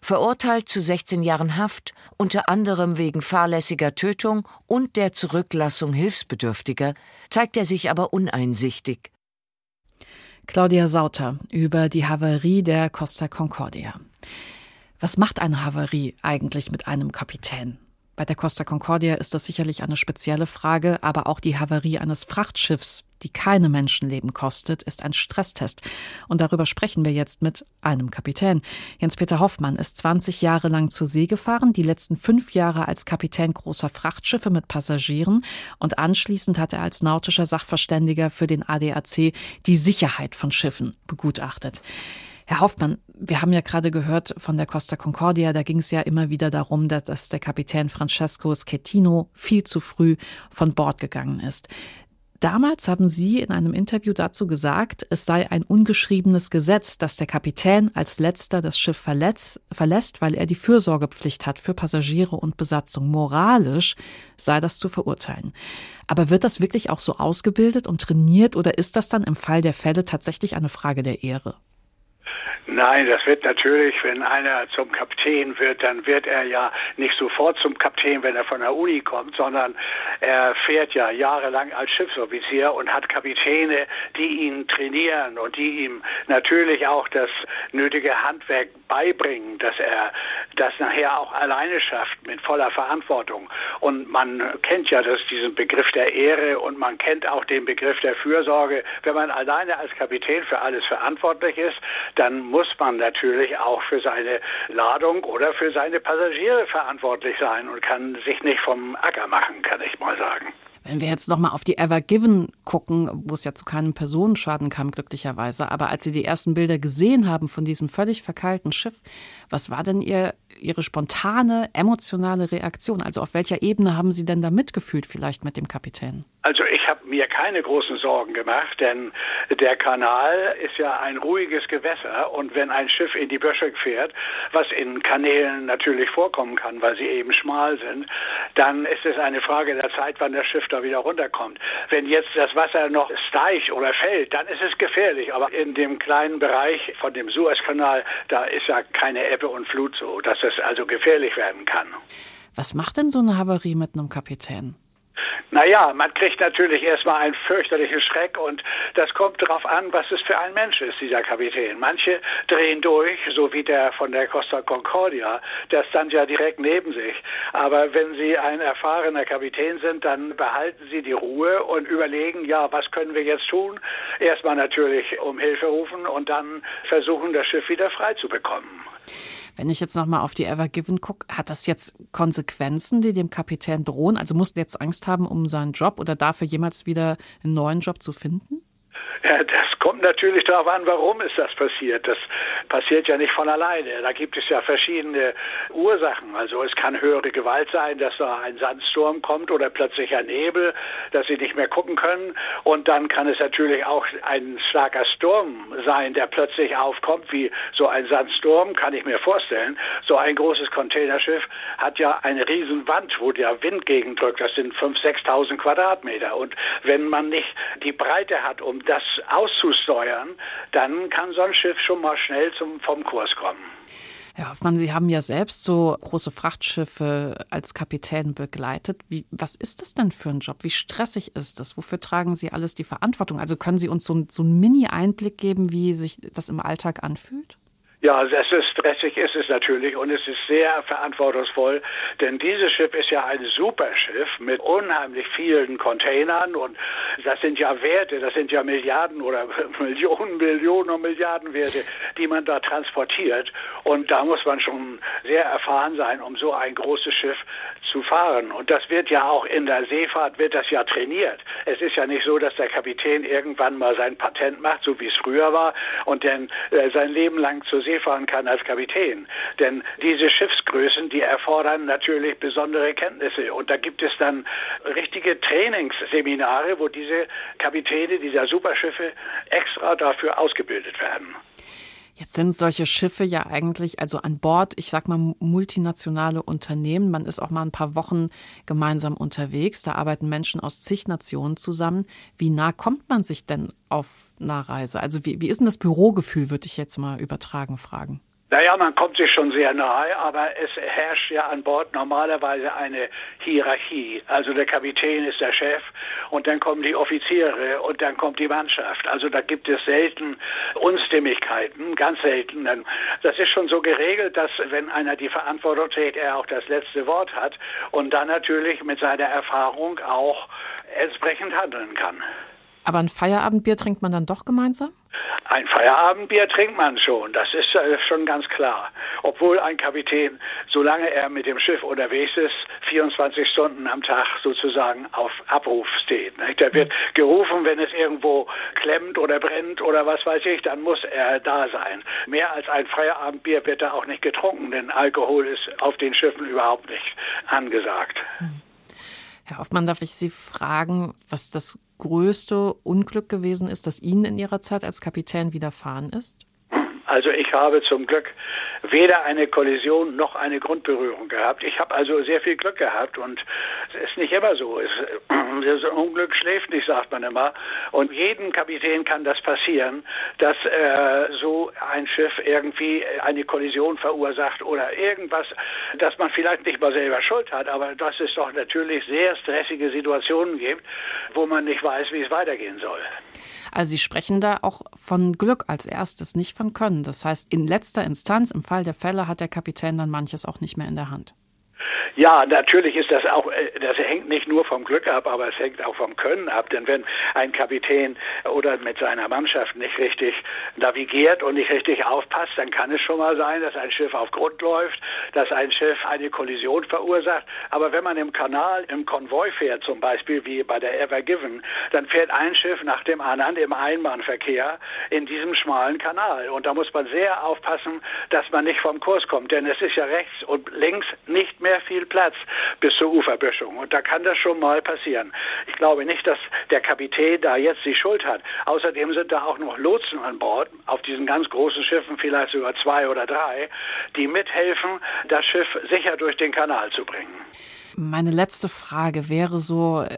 Speaker 22: Verurteilt zu 16 Jahren Haft, unter anderem wegen fahrlässiger Tötung und der Zurücklassung Hilfsbedürftiger, zeigt er sich aber uneinsichtig.
Speaker 2: Claudia Sauter über die Havarie der Costa Concordia. Was macht eine Havarie eigentlich mit einem Kapitän? Bei der Costa Concordia ist das sicherlich eine spezielle Frage, aber auch die Havarie eines Frachtschiffs, die keine Menschenleben kostet, ist ein Stresstest. Und darüber sprechen wir jetzt mit einem Kapitän. Jens-Peter Hoffmann ist 20 Jahre lang zur See gefahren, die letzten fünf Jahre als Kapitän großer Frachtschiffe mit Passagieren und anschließend hat er als nautischer Sachverständiger für den ADAC die Sicherheit von Schiffen begutachtet. Herr Hoffmann, wir haben ja gerade gehört von der Costa Concordia, da ging es ja immer wieder darum, dass, dass der Kapitän Francesco Schettino viel zu früh von Bord gegangen ist. Damals haben Sie in einem Interview dazu gesagt, es sei ein ungeschriebenes Gesetz, dass der Kapitän als letzter das Schiff verletzt, verlässt, weil er die Fürsorgepflicht hat für Passagiere und Besatzung. Moralisch sei das zu verurteilen. Aber wird das wirklich auch so ausgebildet und trainiert oder ist das dann im Fall der Fälle tatsächlich eine Frage der Ehre?
Speaker 25: Nein, das wird natürlich, wenn einer zum Kapitän wird, dann wird er ja nicht sofort zum Kapitän, wenn er von der Uni kommt, sondern er fährt ja jahrelang als Schiffsoffizier und hat Kapitäne, die ihn trainieren und die ihm natürlich auch das nötige Handwerk beibringen, dass er das nachher auch alleine schafft mit voller Verantwortung. Und man kennt ja das, diesen Begriff der Ehre und man kennt auch den Begriff der Fürsorge. Wenn man alleine als Kapitän für alles verantwortlich ist, dann muss man natürlich auch für seine Ladung oder für seine Passagiere verantwortlich sein und kann sich nicht vom Acker machen, kann ich mal sagen.
Speaker 2: Wenn wir jetzt nochmal auf die Ever Given gucken, wo es ja zu keinem Personenschaden kam, glücklicherweise, aber als Sie die ersten Bilder gesehen haben von diesem völlig verkeilten Schiff, was war denn Ihr, Ihre spontane, emotionale Reaktion? Also auf welcher Ebene haben Sie denn da mitgefühlt vielleicht mit dem Kapitän?
Speaker 25: Also ich habe mir keine großen Sorgen gemacht, denn der Kanal ist ja ein ruhiges Gewässer und wenn ein Schiff in die Böschung fährt, was in Kanälen natürlich vorkommen kann, weil sie eben schmal sind, dann ist es eine Frage der Zeit, wann das Schiff da wieder runterkommt. Wenn jetzt das Wasser noch steigt oder fällt, dann ist es gefährlich. Aber in dem kleinen Bereich von dem Suezkanal, da ist ja keine Ebbe und Flut so, dass es also gefährlich werden kann.
Speaker 2: Was macht denn so eine Havarie mit einem Kapitän?
Speaker 25: Naja, man kriegt natürlich erstmal einen fürchterlichen Schreck und das kommt darauf an, was es für ein Mensch ist, dieser Kapitän. Manche drehen durch, so wie der von der Costa Concordia, der stand ja direkt neben sich. Aber wenn Sie ein erfahrener Kapitän sind, dann behalten Sie die Ruhe und überlegen, ja, was können wir jetzt tun? Erstmal natürlich um Hilfe rufen und dann versuchen, das Schiff wieder frei zu bekommen.
Speaker 2: Wenn ich jetzt nochmal auf die Ever Given gucke, hat das jetzt Konsequenzen, die dem Kapitän drohen? Also muss er jetzt Angst haben um seinen Job oder dafür jemals wieder einen neuen Job zu finden?
Speaker 25: Das kommt natürlich darauf an, warum ist das passiert. Das passiert ja nicht von alleine. Da gibt es ja verschiedene Ursachen. Also es kann höhere Gewalt sein, dass da ein Sandsturm kommt oder plötzlich ein Nebel, dass sie nicht mehr gucken können. Und dann kann es natürlich auch ein starker Sturm sein, der plötzlich aufkommt, wie so ein Sandsturm, kann ich mir vorstellen. So ein großes Containerschiff hat ja eine riesen Wand, wo der Wind gegendrückt. Das sind 5.000, 6.000 Quadratmeter. Und wenn man nicht die Breite hat, um das auszusteuern, dann kann so ein Schiff schon mal schnell zum, vom Kurs kommen.
Speaker 2: Herr Hoffmann, Sie haben ja selbst so große Frachtschiffe als Kapitän begleitet. Wie, was ist das denn für ein Job? Wie stressig ist das? Wofür tragen Sie alles die Verantwortung? Also können Sie uns so, so einen Mini-Einblick geben, wie sich das im Alltag anfühlt?
Speaker 25: Ja, es ist stressig, ist es natürlich und es ist sehr verantwortungsvoll, denn dieses Schiff ist ja ein Superschiff mit unheimlich vielen Containern und das sind ja Werte, das sind ja Milliarden oder Millionen, Millionen und Milliarden Werte, die man da transportiert und da muss man schon sehr erfahren sein, um so ein großes Schiff zu fahren und das wird ja auch in der Seefahrt wird das ja trainiert. Es ist ja nicht so, dass der Kapitän irgendwann mal sein Patent macht, so wie es früher war und dann äh, sein Leben lang zur See fahren kann als Kapitän. Denn diese Schiffsgrößen, die erfordern natürlich besondere Kenntnisse. Und da gibt es dann richtige Trainingsseminare, wo diese Kapitäne dieser Superschiffe extra dafür ausgebildet werden.
Speaker 2: Jetzt sind solche Schiffe ja eigentlich, also an Bord, ich sag mal, multinationale Unternehmen. Man ist auch mal ein paar Wochen gemeinsam unterwegs. Da arbeiten Menschen aus zig Nationen zusammen. Wie nah kommt man sich denn auf einer Reise? Also wie, wie ist denn das Bürogefühl, würde ich jetzt mal übertragen fragen?
Speaker 25: Naja, man kommt sich schon sehr nahe, aber es herrscht ja an Bord normalerweise eine Hierarchie. Also der Kapitän ist der Chef und dann kommen die Offiziere und dann kommt die Mannschaft. Also da gibt es selten Unstimmigkeiten, ganz selten. Das ist schon so geregelt, dass wenn einer die Verantwortung trägt, er auch das letzte Wort hat und dann natürlich mit seiner Erfahrung auch entsprechend handeln kann.
Speaker 2: Aber ein Feierabendbier trinkt man dann doch gemeinsam?
Speaker 25: Ein Feierabendbier trinkt man schon, das ist äh, schon ganz klar. Obwohl ein Kapitän, solange er mit dem Schiff unterwegs ist, 24 Stunden am Tag sozusagen auf Abruf steht. Nicht? Der wird gerufen, wenn es irgendwo klemmt oder brennt oder was weiß ich, dann muss er da sein. Mehr als ein Feierabendbier wird da auch nicht getrunken, denn Alkohol ist auf den Schiffen überhaupt nicht angesagt.
Speaker 2: Hm. Herr Hoffmann, darf ich Sie fragen, was das größte Unglück gewesen ist, das Ihnen in Ihrer Zeit als Kapitän widerfahren ist?
Speaker 25: Also ich habe zum Glück weder eine Kollision noch eine Grundberührung gehabt. Ich habe also sehr viel Glück gehabt und es ist nicht immer so. Es, das Unglück schläft nicht, sagt man immer. Und jedem Kapitän kann das passieren, dass äh, so ein Schiff irgendwie eine Kollision verursacht oder irgendwas, dass man vielleicht nicht mal selber Schuld hat, aber dass es doch natürlich sehr stressige Situationen gibt, wo man nicht weiß, wie es weitergehen soll.
Speaker 2: Also Sie sprechen da auch von Glück als erstes, nicht von Können. Das heißt, in letzter Instanz, im Fall der Fälle, hat der Kapitän dann manches auch nicht mehr in der Hand.
Speaker 25: Ja, natürlich ist das auch, äh, das hängt nicht nur vom Glück ab, aber es hängt auch vom Können ab. Denn wenn ein Kapitän oder mit seiner Mannschaft nicht richtig navigiert und nicht richtig aufpasst, dann kann es schon mal sein, dass ein Schiff auf Grund läuft, dass ein Schiff eine Kollision verursacht. Aber wenn man im Kanal im Konvoi fährt, zum Beispiel wie bei der Ever Given, dann fährt ein Schiff nach dem anderen im Einbahnverkehr in diesem schmalen Kanal. Und da muss man sehr aufpassen, dass man nicht vom Kurs kommt. Denn es ist ja rechts und links nicht mehr viel viel Platz bis zur Uferböschung. Und da kann das schon mal passieren. Ich glaube nicht, dass der Kapitän da jetzt die Schuld hat. Außerdem sind da auch noch Lotsen an Bord, auf diesen ganz großen Schiffen, vielleicht sogar zwei oder drei, die mithelfen, das Schiff sicher durch den Kanal zu bringen.
Speaker 2: Meine letzte Frage wäre so, äh,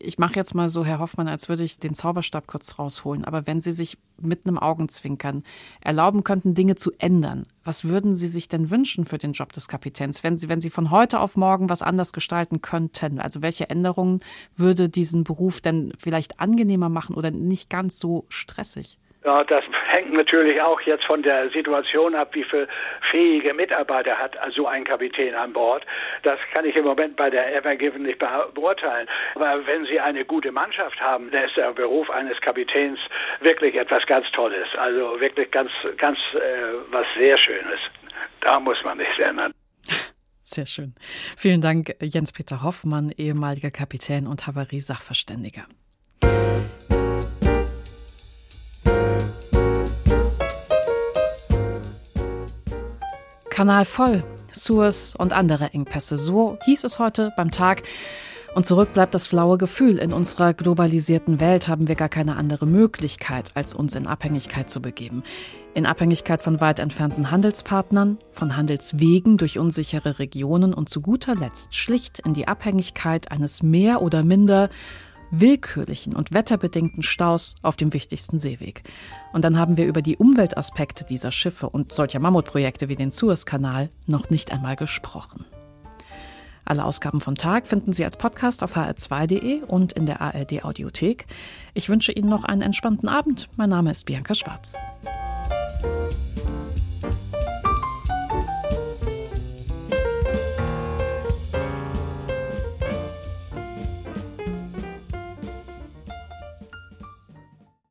Speaker 2: ich mache jetzt mal so, Herr Hoffmann, als würde ich den Zauberstab kurz rausholen, aber wenn Sie sich mit einem Augenzwinkern erlauben könnten, Dinge zu ändern, was würden Sie sich denn wünschen für den Job des Kapitäns, wenn Sie, wenn Sie von heute auf morgen was anders gestalten könnten? Also welche Änderungen würde diesen Beruf denn vielleicht angenehmer machen oder nicht ganz so stressig?
Speaker 25: Ja, das hängt natürlich auch jetzt von der Situation ab, wie viele fähige Mitarbeiter hat so ein Kapitän an Bord. Das kann ich im Moment bei der Evergiven nicht beurteilen. Aber wenn Sie eine gute Mannschaft haben, dann ist der Beruf eines Kapitäns wirklich etwas ganz Tolles. Also wirklich ganz, ganz äh, was sehr Schönes. Da muss man nichts ändern.
Speaker 2: Sehr schön. Vielen Dank, Jens-Peter Hoffmann, ehemaliger Kapitän und Havarie-Sachverständiger. Kanal voll, Suez und andere Engpässe. So hieß es heute beim Tag. Und zurück bleibt das flaue Gefühl. In unserer globalisierten Welt haben wir gar keine andere Möglichkeit, als uns in Abhängigkeit zu begeben. In Abhängigkeit von weit entfernten Handelspartnern, von Handelswegen durch unsichere Regionen und zu guter Letzt schlicht in die Abhängigkeit eines mehr oder minder willkürlichen und wetterbedingten Staus auf dem wichtigsten Seeweg. Und dann haben wir über die Umweltaspekte dieser Schiffe und solcher Mammutprojekte wie den Suezkanal noch nicht einmal gesprochen. Alle Ausgaben vom Tag finden Sie als Podcast auf hr2.de und in der ARD Audiothek. Ich wünsche Ihnen noch einen entspannten Abend. Mein Name ist Bianca Schwarz.